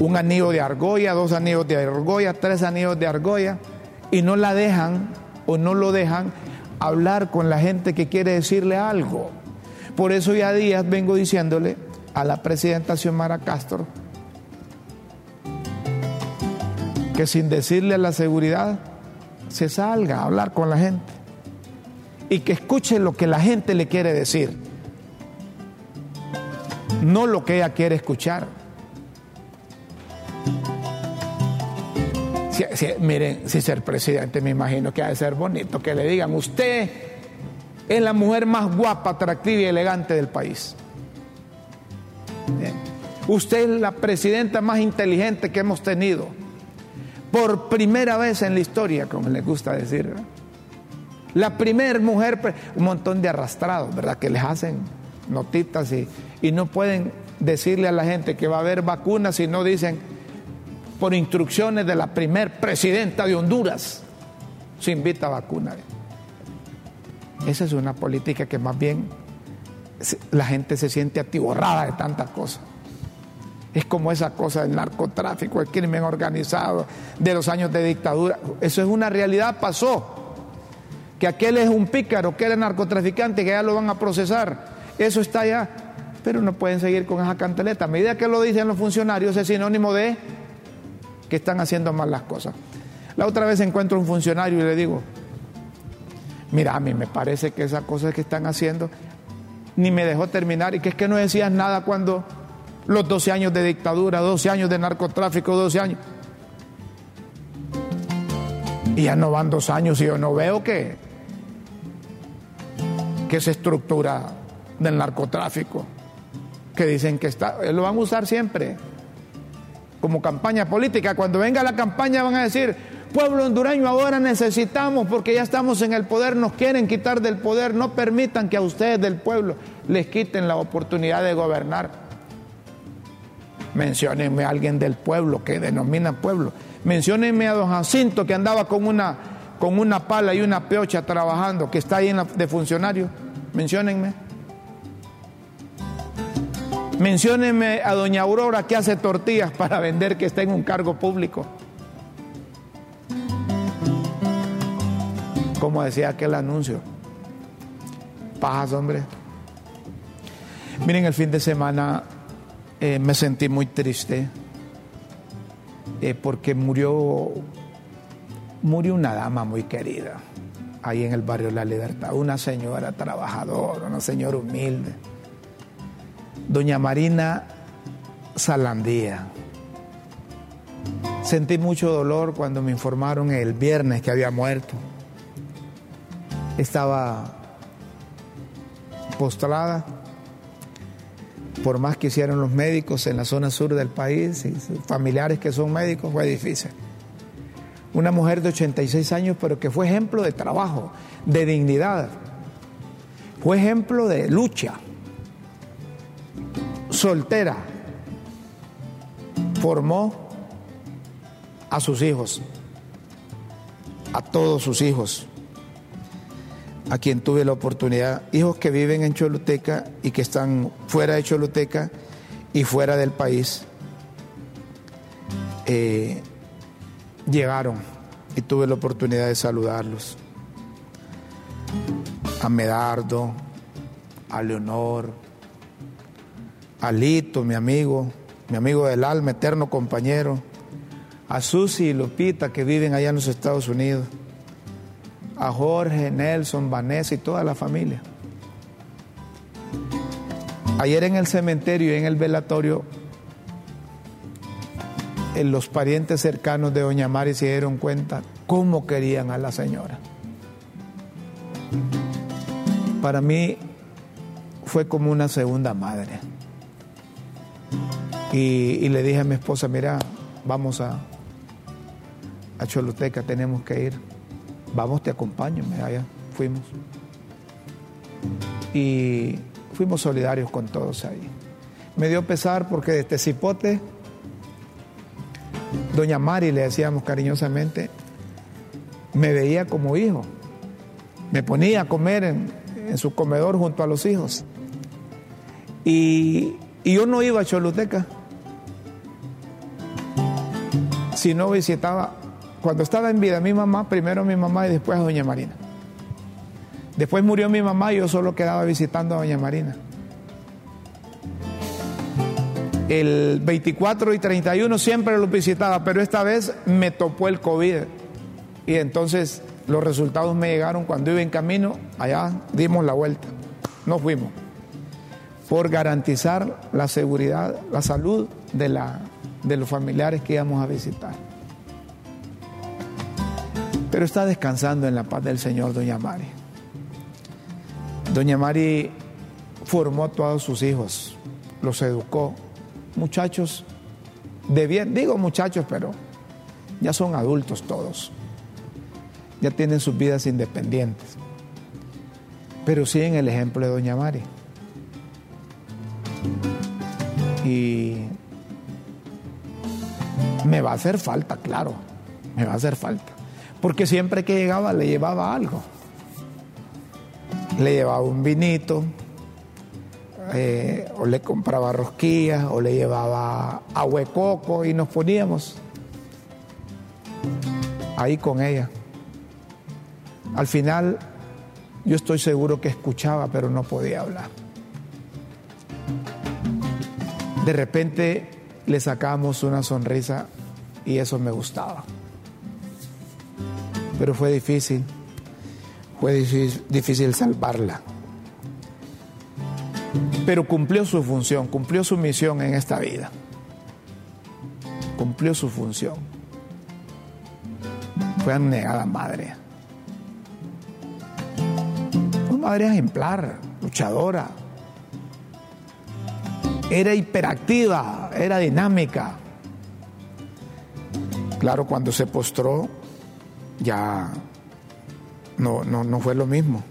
Un anillo de argolla, dos anillos de argolla, tres anillos de argolla, y no la dejan o no lo dejan hablar con la gente que quiere decirle algo. Por eso ya días vengo diciéndole a la presidenta Xiomara Castro que sin decirle a la seguridad se salga a hablar con la gente y que escuche lo que la gente le quiere decir, no lo que ella quiere escuchar. miren, si ser presidente me imagino que ha de ser bonito que le digan, usted es la mujer más guapa, atractiva y elegante del país. Usted es la presidenta más inteligente que hemos tenido. Por primera vez en la historia, como les gusta decir. La primera mujer, un montón de arrastrados, ¿verdad? Que les hacen notitas y, y no pueden decirle a la gente que va a haber vacunas si no dicen por instrucciones de la primer presidenta de Honduras, se invita a vacunar. Esa es una política que más bien la gente se siente atiborrada de tantas cosas. Es como esa cosa del narcotráfico, el crimen organizado, de los años de dictadura. Eso es una realidad, pasó. Que aquel es un pícaro, que él es narcotraficante, que ya lo van a procesar. Eso está allá. Pero no pueden seguir con esa canteleta. A medida que lo dicen los funcionarios, es sinónimo de que están haciendo mal las cosas. La otra vez encuentro un funcionario y le digo, mira, a mí me parece que esas cosas que están haciendo ni me dejó terminar y que es que no decías nada cuando los 12 años de dictadura, 12 años de narcotráfico, 12 años. Y ya no van dos años y yo no veo que, que esa estructura del narcotráfico que dicen que está, lo van a usar siempre como campaña política. Cuando venga la campaña van a decir, pueblo hondureño, ahora necesitamos, porque ya estamos en el poder, nos quieren quitar del poder, no permitan que a ustedes del pueblo les quiten la oportunidad de gobernar. Menciónenme a alguien del pueblo que denomina pueblo. Menciónenme a don Jacinto que andaba con una, con una pala y una peocha trabajando, que está ahí en de funcionario. Menciónenme. Menciónenme a doña Aurora que hace tortillas para vender, que está en un cargo público. Como decía aquel anuncio. Pajas, hombre. Miren, el fin de semana eh, me sentí muy triste eh, porque murió, murió una dama muy querida ahí en el barrio La Libertad, una señora trabajadora, una señora humilde, doña Marina Salandía. Sentí mucho dolor cuando me informaron el viernes que había muerto. Estaba postrada por más que hicieron los médicos en la zona sur del país y familiares que son médicos, fue difícil. Una mujer de 86 años, pero que fue ejemplo de trabajo, de dignidad, fue ejemplo de lucha, soltera, formó a sus hijos, a todos sus hijos a quien tuve la oportunidad, hijos que viven en Choluteca y que están fuera de Choluteca y fuera del país, eh, llegaron y tuve la oportunidad de saludarlos. A Medardo, a Leonor, a Lito, mi amigo, mi amigo del alma, eterno compañero, a Susi y Lupita que viven allá en los Estados Unidos a Jorge, Nelson, Vanessa y toda la familia. Ayer en el cementerio y en el velatorio, los parientes cercanos de Doña Mari se dieron cuenta cómo querían a la señora. Para mí fue como una segunda madre. Y, le dije a mi esposa, mira, vamos a, a Choluteca, tenemos que ir vamos, te acompaño, allá fuimos. Y fuimos solidarios con todos ahí. Me dio pesar porque de este cipote, doña Mari, le decíamos cariñosamente, me veía como hijo. Me ponía a comer en, su comedor junto a los hijos. Y, yo no iba a Choluteca si no visitaba cuando estaba en vida mi mamá, primero mi mamá y después a doña Marina. Después murió mi mamá y yo solo quedaba visitando a doña Marina. El 24 y 31 siempre lo visitaba, pero esta vez me topó el COVID. Y entonces los resultados me llegaron cuando iba en camino, allá dimos la vuelta, nos fuimos, por garantizar la seguridad, la salud de, la, de los familiares que íbamos a visitar pero está descansando en la paz del Señor Doña Mari. Doña Mari formó a todos sus hijos, los educó, muchachos de bien, digo muchachos, pero ya son adultos todos, ya tienen sus vidas independientes, pero siguen el ejemplo de Doña Mari. Y me va a hacer falta, claro, me va a hacer falta porque siempre que llegaba le llevaba algo. Le llevaba un vinito, eh, o le compraba rosquillas o le llevaba agua de coco y nos poníamos ahí con ella. Al final yo estoy seguro que escuchaba, pero no podía hablar. De repente le sacamos una sonrisa y eso me gustaba. Pero fue difícil, fue difícil, difícil salvarla. Pero cumplió su función, cumplió su misión en esta vida. Cumplió su función. Fue negada madre. Una madre ejemplar, luchadora. Era hiperactiva, era dinámica. Claro, cuando se postró, ya no, no, no fue lo mismo.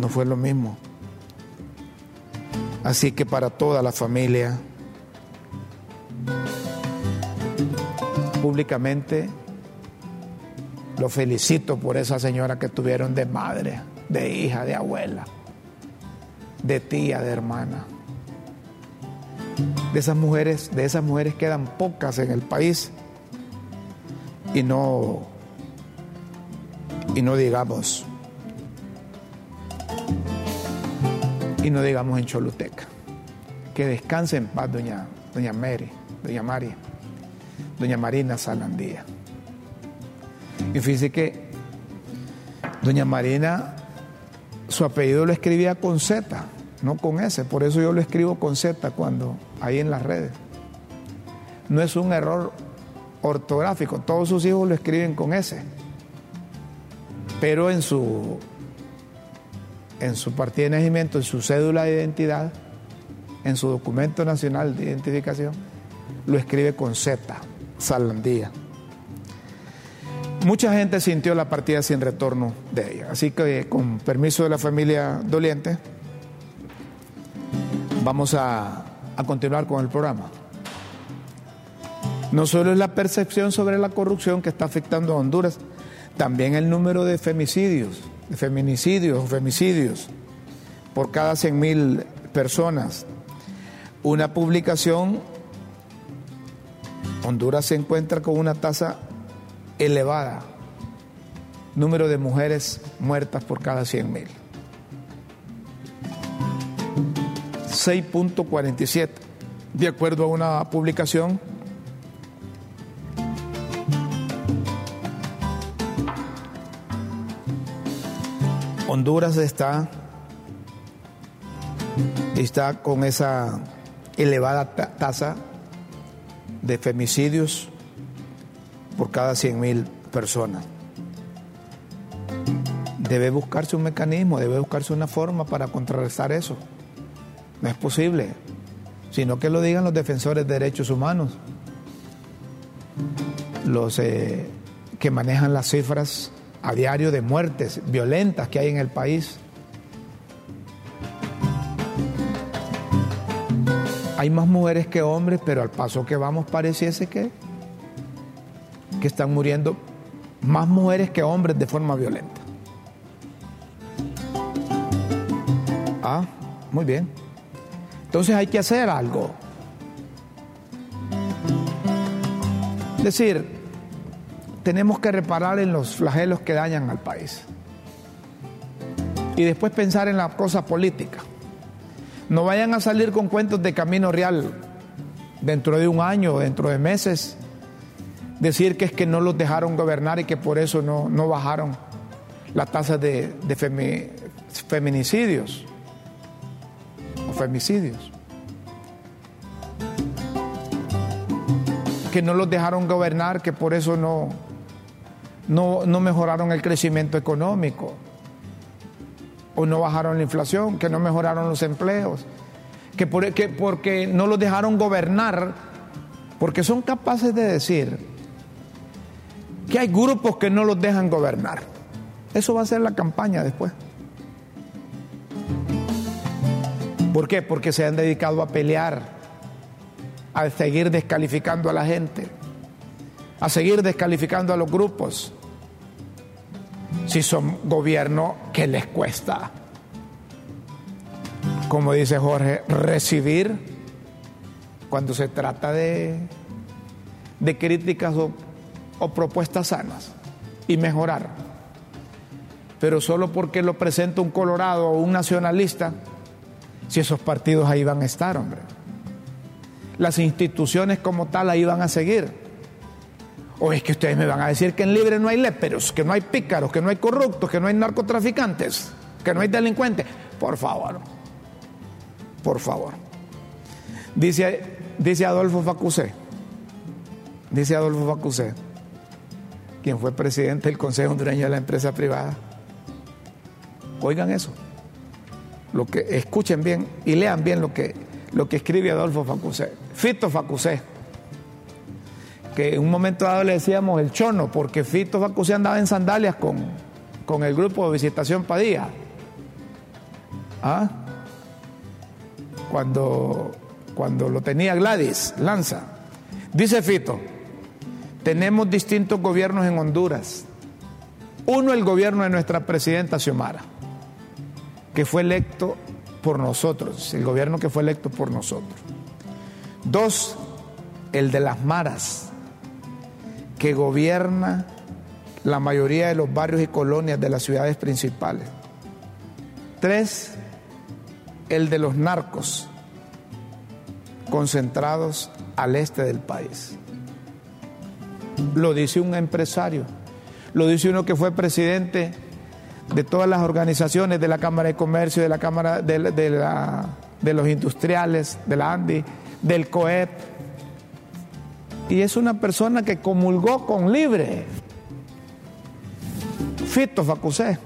No fue lo mismo. Así que para toda la familia, públicamente, lo felicito por esa señora que tuvieron de madre, de hija, de abuela, de tía, de hermana. De esas mujeres, de esas mujeres quedan pocas en el país y no y no digamos y no digamos en Choluteca. Que descanse en paz doña, doña Mary, doña Mari, doña Marina Salandía. Y fíjese que doña Marina, su apellido lo escribía con Z, no con S, por eso yo lo escribo con Z cuando ahí en las redes. No es un error ortográfico, todos sus hijos lo escriben con S, pero en su en su partida de nacimiento, en su cédula de identidad, en su documento nacional de identificación, lo escribe con Z, Salandía. Mucha gente sintió la partida sin retorno de ella, así que con permiso de la familia doliente, vamos a, a continuar con el programa. No solo es la percepción sobre la corrupción que está afectando a Honduras, también el número de femicidios feminicidios o femicidios por cada 100 mil personas. Una publicación, Honduras se encuentra con una tasa elevada, número de mujeres muertas por cada 100 mil. 6.47, de acuerdo a una publicación Honduras está, está con esa elevada tasa de femicidios por cada 100 mil personas. Debe buscarse un mecanismo, debe buscarse una forma para contrarrestar eso. No es posible, sino que lo digan los defensores de derechos humanos, los eh, que manejan las cifras a diario de muertes violentas que hay en el país. Hay más mujeres que hombres, pero al paso que vamos pareciese que, que están muriendo más mujeres que hombres de forma violenta. Ah, muy bien. Entonces hay que hacer algo. Es decir, tenemos que reparar en los flagelos que dañan al país. Y después pensar en la cosa política. No vayan a salir con cuentos de camino real dentro de un año, dentro de meses. Decir que es que no los dejaron gobernar y que por eso no, no bajaron la tasa de, de feminicidios o femicidios. Que no los dejaron gobernar, que por eso no, no, mejoraron el crecimiento económico, o no bajaron la inflación, que no mejoraron los empleos, que, porque no los dejaron gobernar, porque son capaces de decir que hay grupos que no los dejan gobernar. Eso va a ser la campaña después. ¿Por qué? Porque se han dedicado a pelear, a seguir descalificando a la gente a seguir descalificando a los grupos si son gobierno que les cuesta. como dice Jorge, recibir cuando se trata de, de críticas o, o propuestas sanas y mejorar. Pero solo porque lo presenta un colorado o un nacionalista, si esos partidos ahí van a estar, hombre. Las instituciones como tal ahí van a seguir. O es que ustedes me van a decir que en Libre no hay léperos, que no hay pícaros, que no hay corruptos, que no hay narcotraficantes, que no hay delincuentes. Por favor, por favor. Dice, dice Adolfo Facusé, dice Adolfo Facusé, quien fue presidente del Consejo Hondureño de la Empresa Privada. Oigan eso. Lo que, escuchen bien y lean bien lo que, lo que escribe Adolfo Facusé. Fito Facusé. Que en un momento dado le decíamos el chono, porque Fito Facusé andaba en sandalias con, con el grupo de Visitación Padilla. ¿Ah? Cuando, cuando lo tenía Gladys Lanza. Dice Fito, tenemos distintos gobiernos en Honduras. Uno, el gobierno de nuestra presidenta Xiomara, que fue electo por nosotros, el gobierno que fue electo por nosotros. Dos, el de las maras, que gobierna la mayoría de los barrios y colonias de las ciudades principales. Tres, el de los narcos, concentrados al este del país. Lo dice un empresario, lo dice uno que fue presidente de todas las organizaciones de la Cámara de Comercio, de la Cámara de, de, los Industriales, de la ANDI, del COEP. Y es una persona que comulgó con libre. Fito Facusé.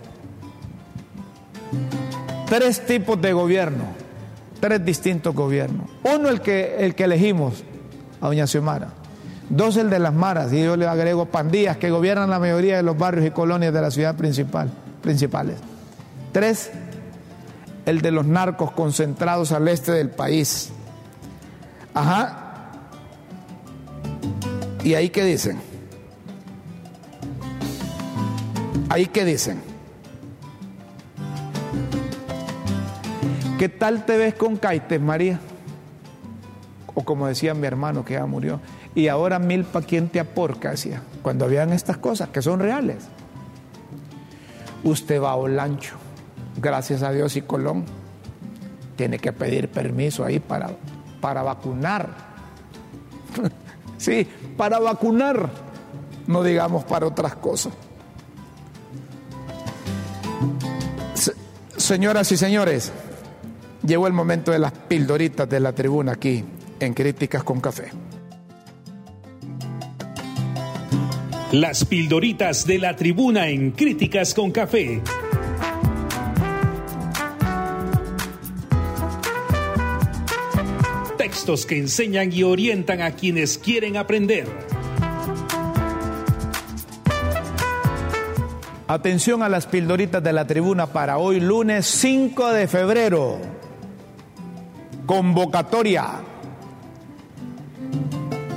Tres tipos de gobierno, tres distintos gobiernos. Uno el que, el que elegimos, a doña Xiomara. Dos el de las maras, y yo le agrego pandillas que gobiernan la mayoría de los barrios y colonias de la ciudad principal, principales. Tres, el de los narcos concentrados al este del país. Ajá. ¿Y ahí qué dicen? ¿Ahí qué dicen? ¿Qué tal te ves con Caites, María? O como decía mi hermano que ya murió. Y ahora Milpa, ¿quién te aporca? Decía, cuando habían estas cosas que son reales. Usted va a Olancho, gracias a Dios y Colón, tiene que pedir permiso ahí para, para vacunar. [laughs] sí, para vacunar, no digamos para otras cosas. Señoras y señores, llegó el momento de las pildoritas de la tribuna aquí en Críticas con Café. Las pildoritas de la tribuna en Críticas con Café. Que enseñan y orientan a quienes quieren aprender. Atención a las pildoritas de la tribuna para hoy lunes 5 de febrero. Convocatoria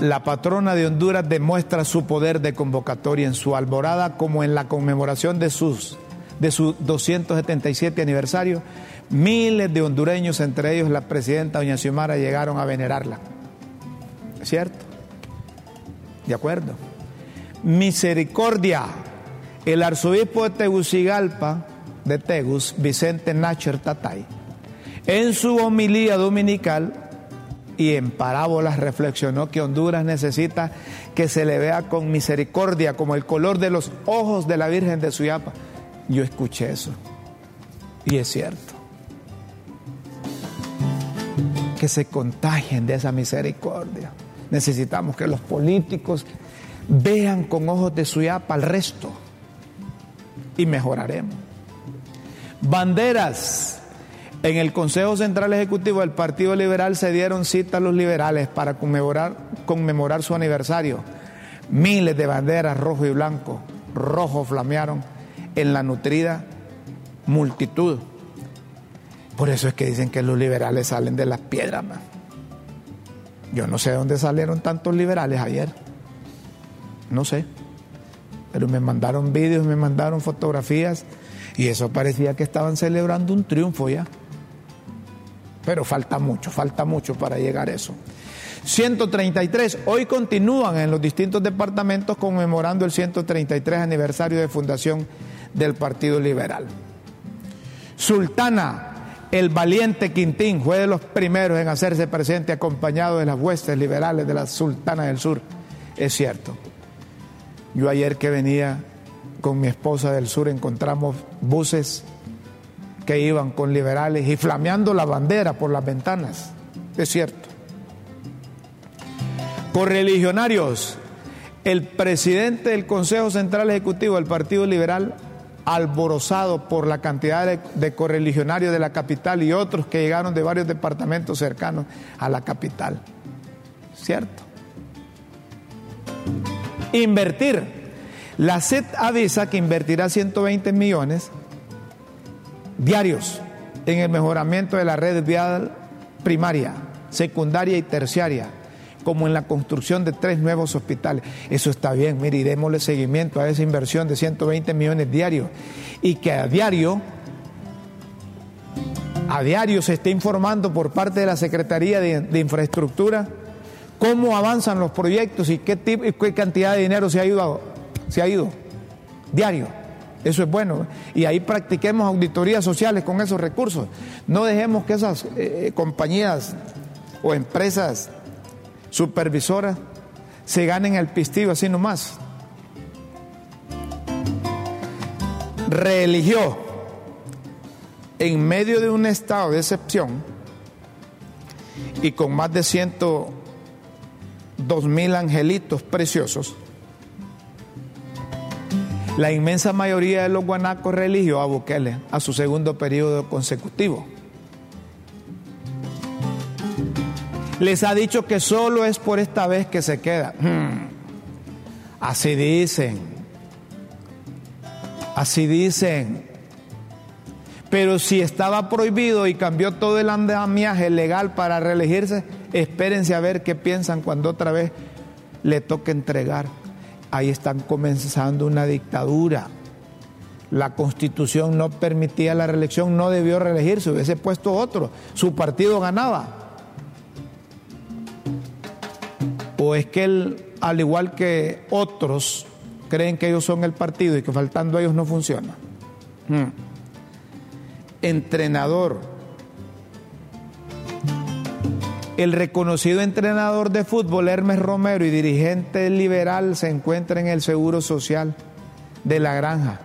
la patrona de Honduras demuestra su poder de convocatoria en su alborada como en la conmemoración de, sus, de su 277 aniversario. Miles de hondureños, entre ellos la presidenta doña Xiomara, llegaron a venerarla. ¿Cierto? ¿De acuerdo? Misericordia. El arzobispo de Tegucigalpa, de Tegus, Vicente Nacher Tatay, en su homilía dominical y en parábolas reflexionó que Honduras necesita que se le vea con misericordia como el color de los ojos de la Virgen de Suyapa. Yo escuché eso y es cierto. Que se contagien de esa misericordia. Necesitamos que los políticos vean con ojos de Suyapa al resto y mejoraremos. Banderas en el Consejo Central Ejecutivo del Partido Liberal se dieron cita a los liberales para conmemorar, conmemorar su aniversario. Miles de banderas rojo y blanco, rojo flamearon en la nutrida multitud. Por eso es que dicen que los liberales salen de las piedras. Yo no sé de dónde salieron tantos liberales ayer. No sé. Pero me mandaron vídeos, me mandaron fotografías y eso parecía que estaban celebrando un triunfo ya. pero falta mucho, falta mucho para llegar a eso. 133. Hoy continúan en los distintos departamentos conmemorando el 133 aniversario de fundación del Partido Liberal. Sultana, el valiente Quintín, fue de los primeros en hacerse presente acompañado de las huestes liberales de la Sultana del Sur. Es cierto. Yo ayer que venía con mi esposa del sur encontramos buses que iban con liberales y flameando la bandera por las ventanas. Es cierto. Correligionarios, el presidente del Consejo Central Ejecutivo del Partido Liberal, alborozado por la cantidad de, correligionarios de la capital y otros que llegaron de varios departamentos cercanos a la capital. ¿Cierto? Invertir. La SED avisa que invertirá 120 millones diarios en el mejoramiento de la red vial primaria, secundaria y terciaria como en la construcción de tres nuevos hospitales. Eso está bien, mire, y démosle seguimiento a esa inversión de 120 millones diarios y que a diario, a diario se esté informando por parte de la Secretaría de, Infraestructura cómo avanzan los proyectos y qué, tipo, y qué cantidad de dinero se ha ido, se ha ido diario. Eso es bueno. Y ahí practiquemos auditorías sociales con esos recursos. No dejemos que esas eh, compañías o empresas supervisora se ganen el pistillo así nomás. Reeligió en medio de un estado de excepción y con más de 102 mil angelitos preciosos, la inmensa mayoría de los guanacos religió a Bukele a su segundo periodo consecutivo. Les ha dicho que solo es por esta vez que se queda. Hmm. Así dicen. Así dicen. Pero si estaba prohibido y cambió todo el andamiaje legal para reelegirse, espérense a ver qué piensan cuando otra vez le toque entregar. Ahí están comenzando una dictadura. La constitución no permitía la reelección, no debió reelegirse, hubiese puesto otro. Su partido ganaba. ¿O es que él, al igual que otros, creen que ellos son el partido y que faltando a ellos no funciona? Hmm. Entrenador. El reconocido entrenador de fútbol Hermes Romero y dirigente liberal se encuentra en el Seguro Social de la Granja,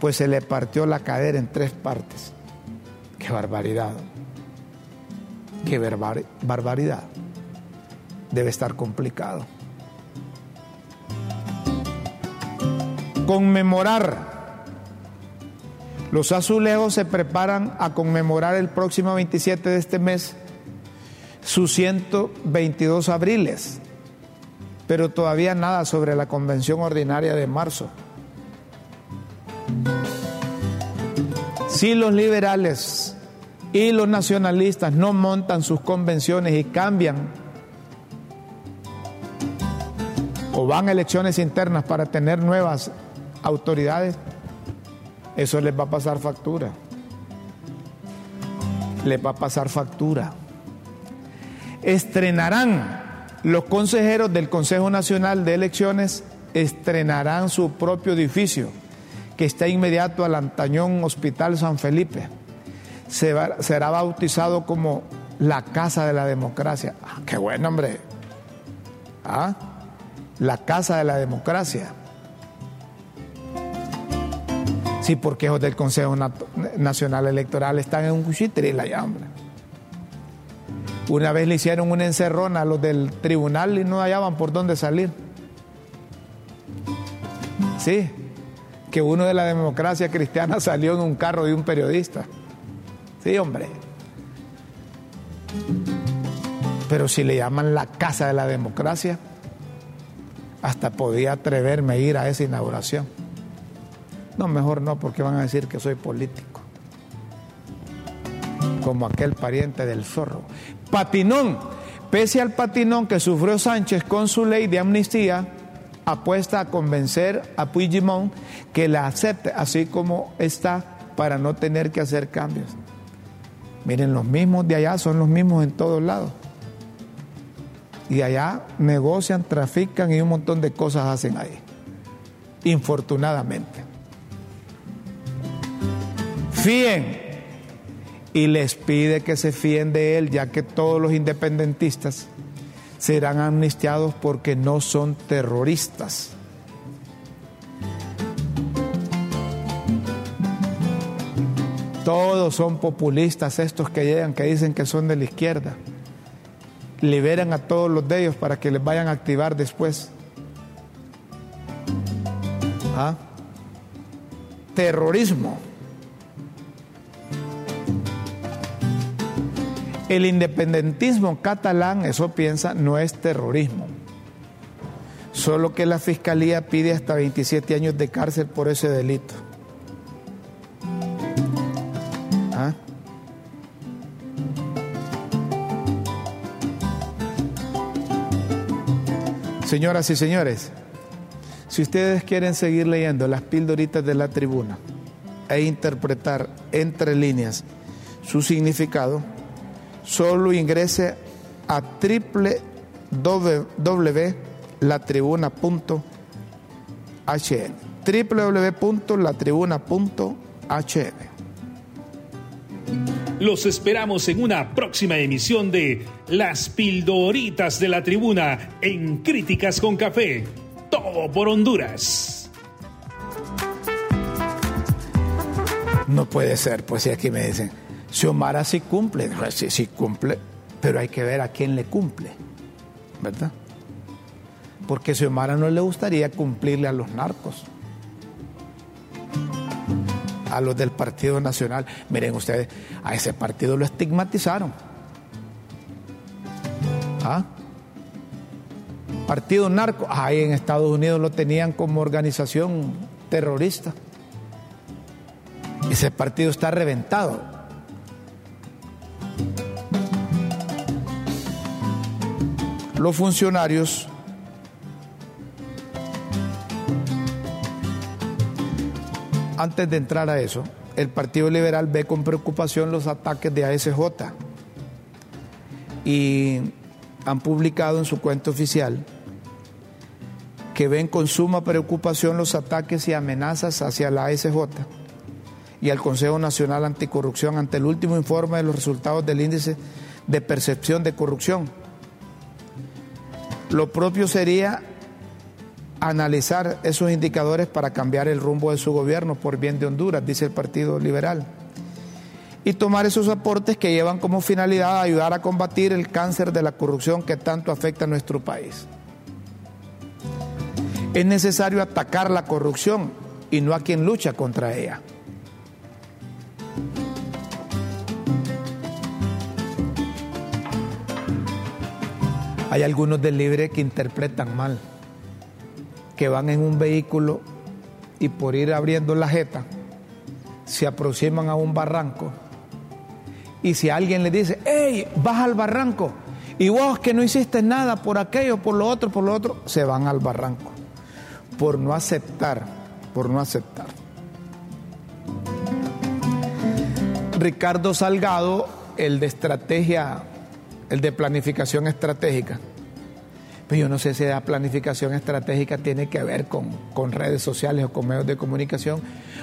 pues se le partió la cadera en tres partes. ¡Qué barbaridad! ¡Qué barbaridad! Debe estar complicado. Conmemorar. Los azulejos se preparan a conmemorar el próximo 27 de este mes sus 122 abriles, pero todavía nada sobre la convención ordinaria de marzo. Si los liberales y los nacionalistas no montan sus convenciones y cambian o van a elecciones internas para tener nuevas autoridades, eso les va a pasar factura. Les va a pasar factura. Estrenarán los consejeros del Consejo Nacional de Elecciones, estrenarán su propio edificio que está inmediato al Antañón Hospital San Felipe. será bautizado como la Casa de la Democracia. Ah, qué bueno, hombre. ¿Ah? La casa de la democracia. Sí, porque los del Consejo Nacional Electoral están en un cuchitre y la llambra. Una vez le hicieron una encerrona a los del tribunal y no hallaban por dónde salir. Sí, que uno de la democracia cristiana [laughs] salió en un carro de un periodista. Sí, hombre. Pero si le llaman la casa de la democracia, hasta podía atreverme a ir a esa inauguración. No, mejor no, porque van a decir que soy político. Como aquel pariente del zorro. Patinón, pese al patinón que sufrió Sánchez con su ley de amnistía, apuesta a convencer a Puigdemont que la acepte así como está para no tener que hacer cambios. Miren, los mismos de allá son los mismos en todos lados. Y allá negocian, trafican y un montón de cosas hacen ahí. Infortunadamente. Fíen. Y les pide que se fíen de él, ya que todos los independentistas serán amnistiados porque no son terroristas. Todos son populistas estos que llegan, que dicen que son de la izquierda. Liberan a todos los de ellos para que les vayan a activar después. ¿Ah? Terrorismo. El independentismo catalán, eso piensa, no es terrorismo. Solo que la fiscalía pide hasta 27 años de cárcel por ese delito. Señoras y señores, si ustedes quieren seguir leyendo las pildoritas de la tribuna e interpretar entre líneas su significado, solo ingrese a www.latribuna.hn www.latribuna.hn Los esperamos en una próxima emisión de Las Pildoritas de la Tribuna en Críticas con Café. Todo por Honduras. No puede ser, pues si aquí me dicen, Xiomara sí cumple, sí, sí cumple, pero hay que ver a quién le cumple, ¿verdad? Porque Xiomara no le gustaría cumplirle a los narcos, a los del Partido Nacional. Miren ustedes, a ese partido lo estigmatizaron. ¿Ah? Partido narco, ahí en Estados Unidos lo tenían como organización terrorista. Ese partido está reventado. los funcionarios antes de entrar a eso, el Partido Liberal ve con preocupación los ataques de ASJ y han publicado en su cuenta oficial que ven con suma preocupación los ataques y amenazas hacia la ASJ y al Consejo Nacional Anticorrupción ante el último informe de los resultados del índice de percepción de corrupción. Lo propio sería analizar esos indicadores para cambiar el rumbo de su gobierno por bien de Honduras, dice el Partido Liberal. Y tomar esos aportes que llevan como finalidad ayudar a combatir el cáncer de la corrupción que tanto afecta a nuestro país. Es necesario atacar la corrupción y no a quien lucha contra ella. Hay algunos del libre que interpretan mal, que van en un vehículo y por ir abriendo la jeta se aproximan a un barranco y si alguien le dice, hey, baja al barranco y vos que no hiciste nada por aquello, por lo otro, por lo otro, se van al barranco por no aceptar, por no aceptar. Ricardo Salgado, el de estrategia el de planificación estratégica. Pero yo no sé si la planificación estratégica tiene que ver con, redes sociales o con medios de comunicación,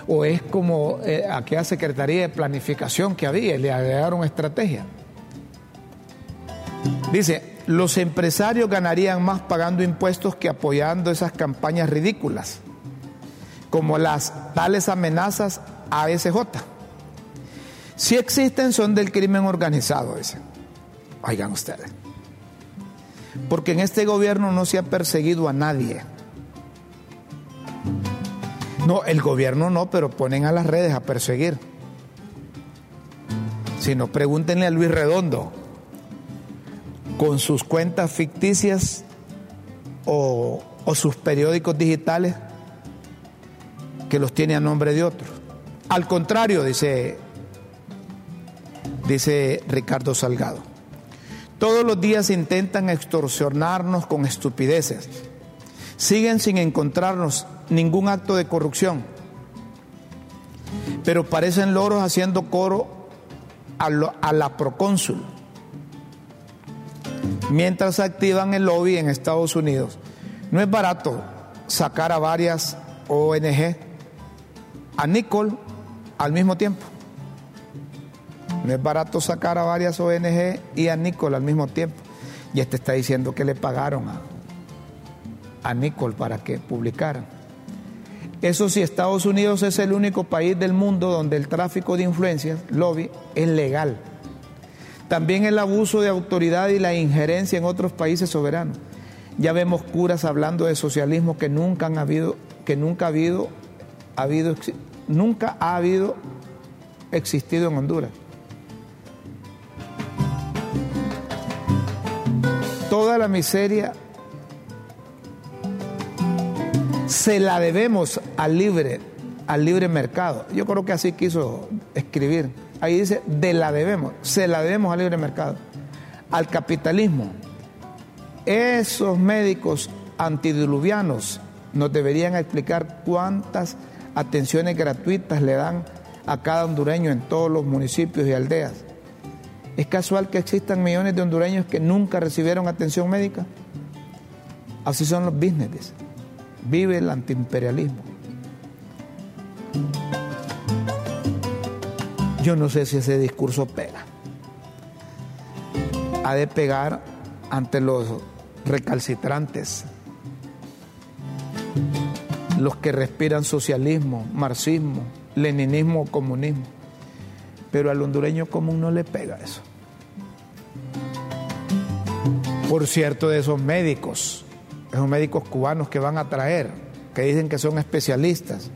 o es como eh, aquella Secretaría de Planificación que había, le agregaron estrategia. Dice, los empresarios ganarían más pagando impuestos que apoyando esas campañas ridículas, como las tales amenazas a SJ. Si existen, son del crimen organizado, dice. Oigan ustedes. Porque en este gobierno no se ha perseguido a nadie. No, el gobierno no, pero ponen a las redes a perseguir. Si no, pregúntenle a Luis Redondo con sus cuentas ficticias o, o sus periódicos digitales que los tiene a nombre de otros. Al contrario, dice, dice Ricardo Salgado. Todos los días intentan extorsionarnos con estupideces. Siguen sin encontrarnos ningún acto de corrupción. Pero parecen loros haciendo coro a, la procónsul. Mientras activan el lobby en Estados Unidos. No es barato sacar a varias ONG a Nicole al mismo tiempo. No es barato sacar a varias ONG y a Nicole al mismo tiempo. Y este está diciendo que le pagaron a, a Nicole para que publicaran. Eso sí, Estados Unidos es el único país del mundo donde el tráfico de influencias, lobby, es legal. También el abuso de autoridad y la injerencia en otros países soberanos. Ya vemos curas hablando de socialismo que nunca han habido, que nunca ha habido, ha habido nunca ha habido existido en Honduras. Toda la miseria se la debemos al libre, al libre mercado. Yo creo que así quiso escribir. Ahí dice, de la debemos, se la debemos al libre mercado, al capitalismo. Esos médicos antidiluvianos nos deberían explicar cuántas atenciones gratuitas le dan a cada hondureño en todos los municipios y aldeas. ¿Es casual que existan millones de hondureños que nunca recibieron atención médica? Así son los business. Vive el antiimperialismo. Yo no sé si ese discurso pega. Ha de pegar ante los recalcitrantes, los que respiran socialismo, marxismo, leninismo o comunismo. Pero al hondureño común no le pega eso. Por cierto, de esos médicos, esos médicos cubanos que van a traer, que dicen que son especialistas,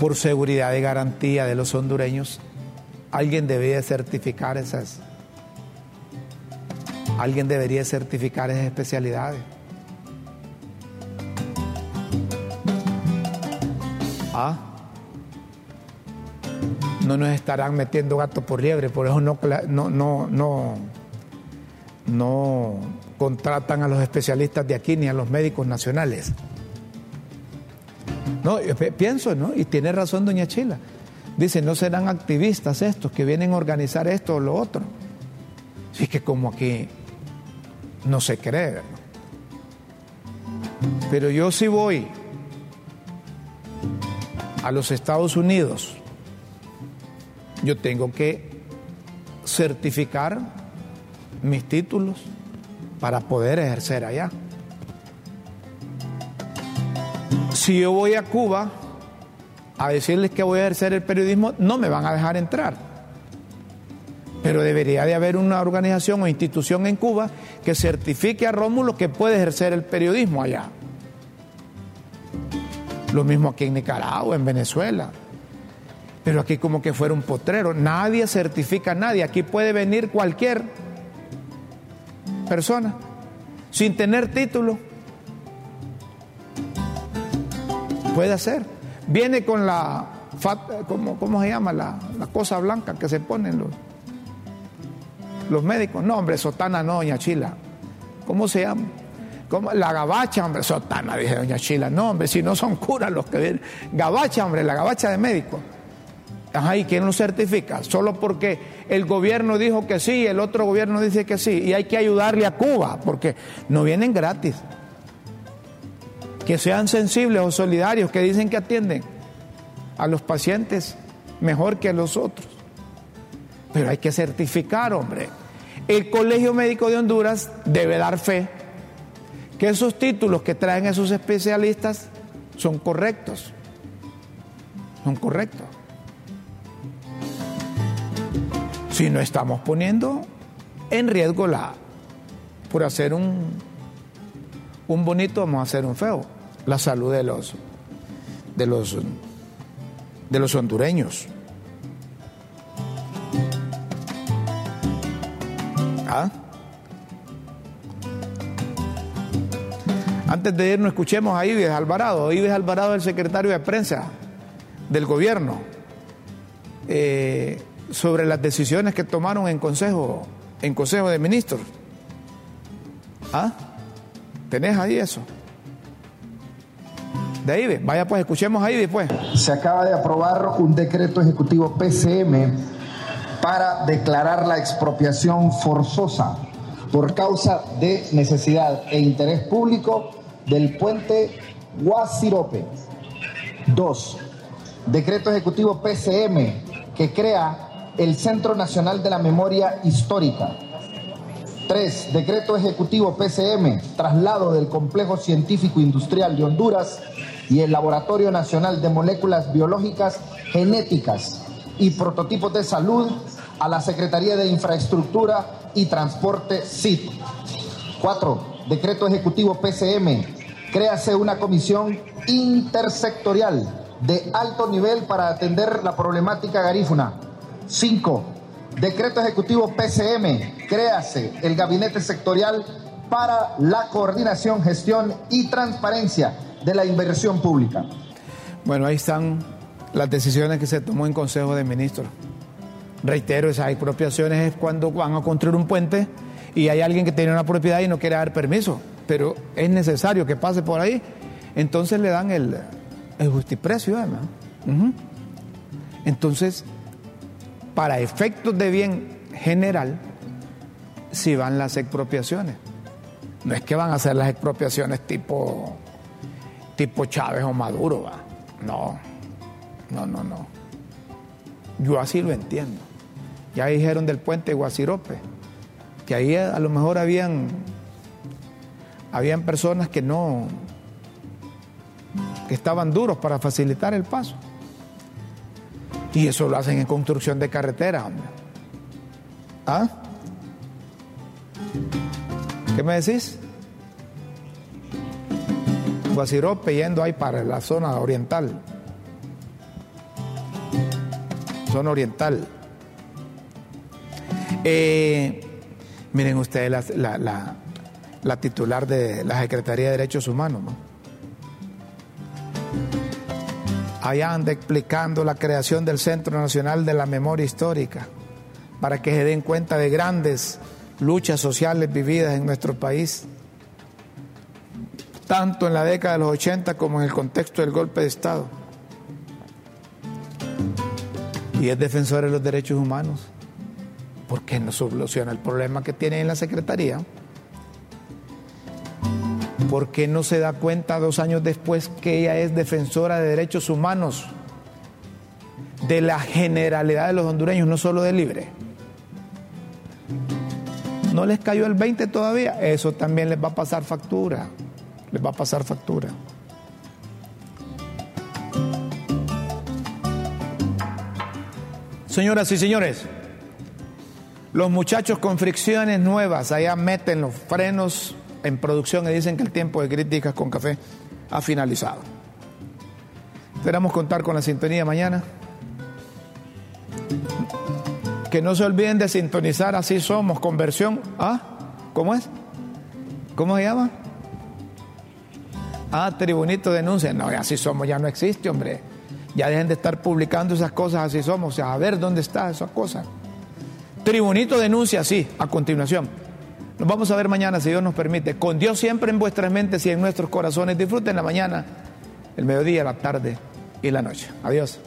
por seguridad y garantía de los hondureños, alguien debería certificar esas, alguien debería certificar esas especialidades. Ah, no nos estarán metiendo gato por liebre, por eso no, no, no, no, no contratan a los especialistas de aquí ni a los médicos nacionales. No, pienso, ¿no? Y tiene razón doña Chila. Dice, no serán activistas estos que vienen a organizar esto o lo otro. Así que como aquí no se cree. Pero yo sí voy a los Estados Unidos, yo tengo que certificar mis títulos para poder ejercer allá. Si yo voy a Cuba a decirles que voy a ejercer el periodismo, no me van a dejar entrar. Pero debería de haber una organización o institución en Cuba que certifique a Rómulo que puede ejercer el periodismo allá. Lo mismo aquí en Nicaragua, en Venezuela. Pero aquí como que fuera un potrero. Nadie certifica a nadie. Aquí puede venir cualquier persona sin tener título. Puede hacer. Viene con la, ¿cómo, cómo se llama? La, cosa blanca que se ponen los, los médicos. No, hombre, sotana no, doña Chila. ¿Cómo se llama? La gabacha, hombre, sotana, dije doña Chila. No, hombre, si no son curas los que vienen. Gabacha, hombre, la gabacha de médico. Ajá, ¿y quién lo certifica? Solo porque el gobierno dijo que sí, el otro gobierno dice que sí, y hay que ayudarle a Cuba, porque no vienen gratis. Que sean sensibles o solidarios, que dicen que atienden a los pacientes mejor que a los otros. Pero hay que certificar, hombre. El Colegio Médico de Honduras debe dar fe que esos títulos que traen esos especialistas son correctos. Son correctos. Si no estamos poniendo en riesgo la, por hacer un, un bonito, vamos a hacer un feo, la salud de los, de los, de los hondureños. ¿Ah? Antes de irnos, escuchemos a Ives Alvarado. Ives Alvarado es el secretario de prensa del gobierno eh, sobre las decisiones que tomaron en consejo, en consejo de ministros. ¿Ah? ¿Tenés ahí eso? de ahí, vaya pues, escuchemos ahí después. Se acaba de aprobar un decreto ejecutivo PCM para declarar la expropiación forzosa por causa de necesidad e interés público del puente Guasirope. Dos, decreto ejecutivo PCM que crea el Centro Nacional de la Memoria Histórica. Tres, decreto ejecutivo PCM, traslado del Complejo Científico Industrial de Honduras y el Laboratorio Nacional de Moléculas Biológicas Genéticas y Prototipos de Salud a la Secretaría de Infraestructura y Transporte CIT. Cuatro, decreto ejecutivo PCM, créase una comisión intersectorial de alto nivel para atender la problemática garífuna. Cinco, decreto ejecutivo PCM, créase el gabinete sectorial para la coordinación, gestión y transparencia de la inversión pública. Bueno, ahí están las decisiones que se tomó en Consejo de Ministros. Reitero, esas expropiaciones es cuando van a construir un puente y hay alguien que tiene una propiedad y no quiere dar permiso, pero es necesario que pase por ahí, entonces le dan el, el justiprecio, además. Entonces, para efectos de bien general, si van las expropiaciones. No es que van a ser las expropiaciones tipo, tipo Chávez o Maduro, ¿va? No, no, no, no. Yo así lo entiendo. Ya dijeron del puente Guasirope, que ahí a lo mejor habían, habían personas que no, que estaban duros para facilitar el paso. Y eso lo hacen en construcción de carreteras, hombre. ¿Ah? ¿Qué me decís? Guasirope yendo ahí para la zona oriental. Zona oriental. Eh, miren ustedes la, titular de la Secretaría de Derechos Humanos. Allá anda explicando la creación del Centro Nacional de la Memoria Histórica para que se den cuenta de grandes luchas sociales vividas en nuestro país, tanto en la década de los 80 como en el contexto del golpe de Estado. Y es defensor de los derechos humanos. ¿Por qué no soluciona el problema que tiene en la Secretaría? ¿Por qué no se da cuenta dos años después que ella es defensora de derechos humanos de la generalidad de los hondureños, no solo de libre? ¿No les cayó el 20 todavía? Eso también les va a pasar factura. Les va a pasar factura. Señoras y señores, los muchachos con fricciones nuevas allá meten los frenos en producción y dicen que el tiempo de críticas con café ha finalizado. Esperamos contar con la sintonía mañana. Que no se olviden de sintonizar Así Somos, conversión. ¿Ah? ¿Cómo es? ¿Cómo se llama? Ah, Tribunito denuncia. No, Así Somos ya no existe, hombre. Ya dejen de estar publicando esas cosas, Así Somos. O sea, a ver dónde está esa cosa. Tribunito denuncia, sí, a continuación. Nos vamos a ver mañana, si Dios nos permite. Con Dios siempre en vuestras mentes y en nuestros corazones. Disfruten la mañana, el mediodía, la tarde y la noche. Adiós.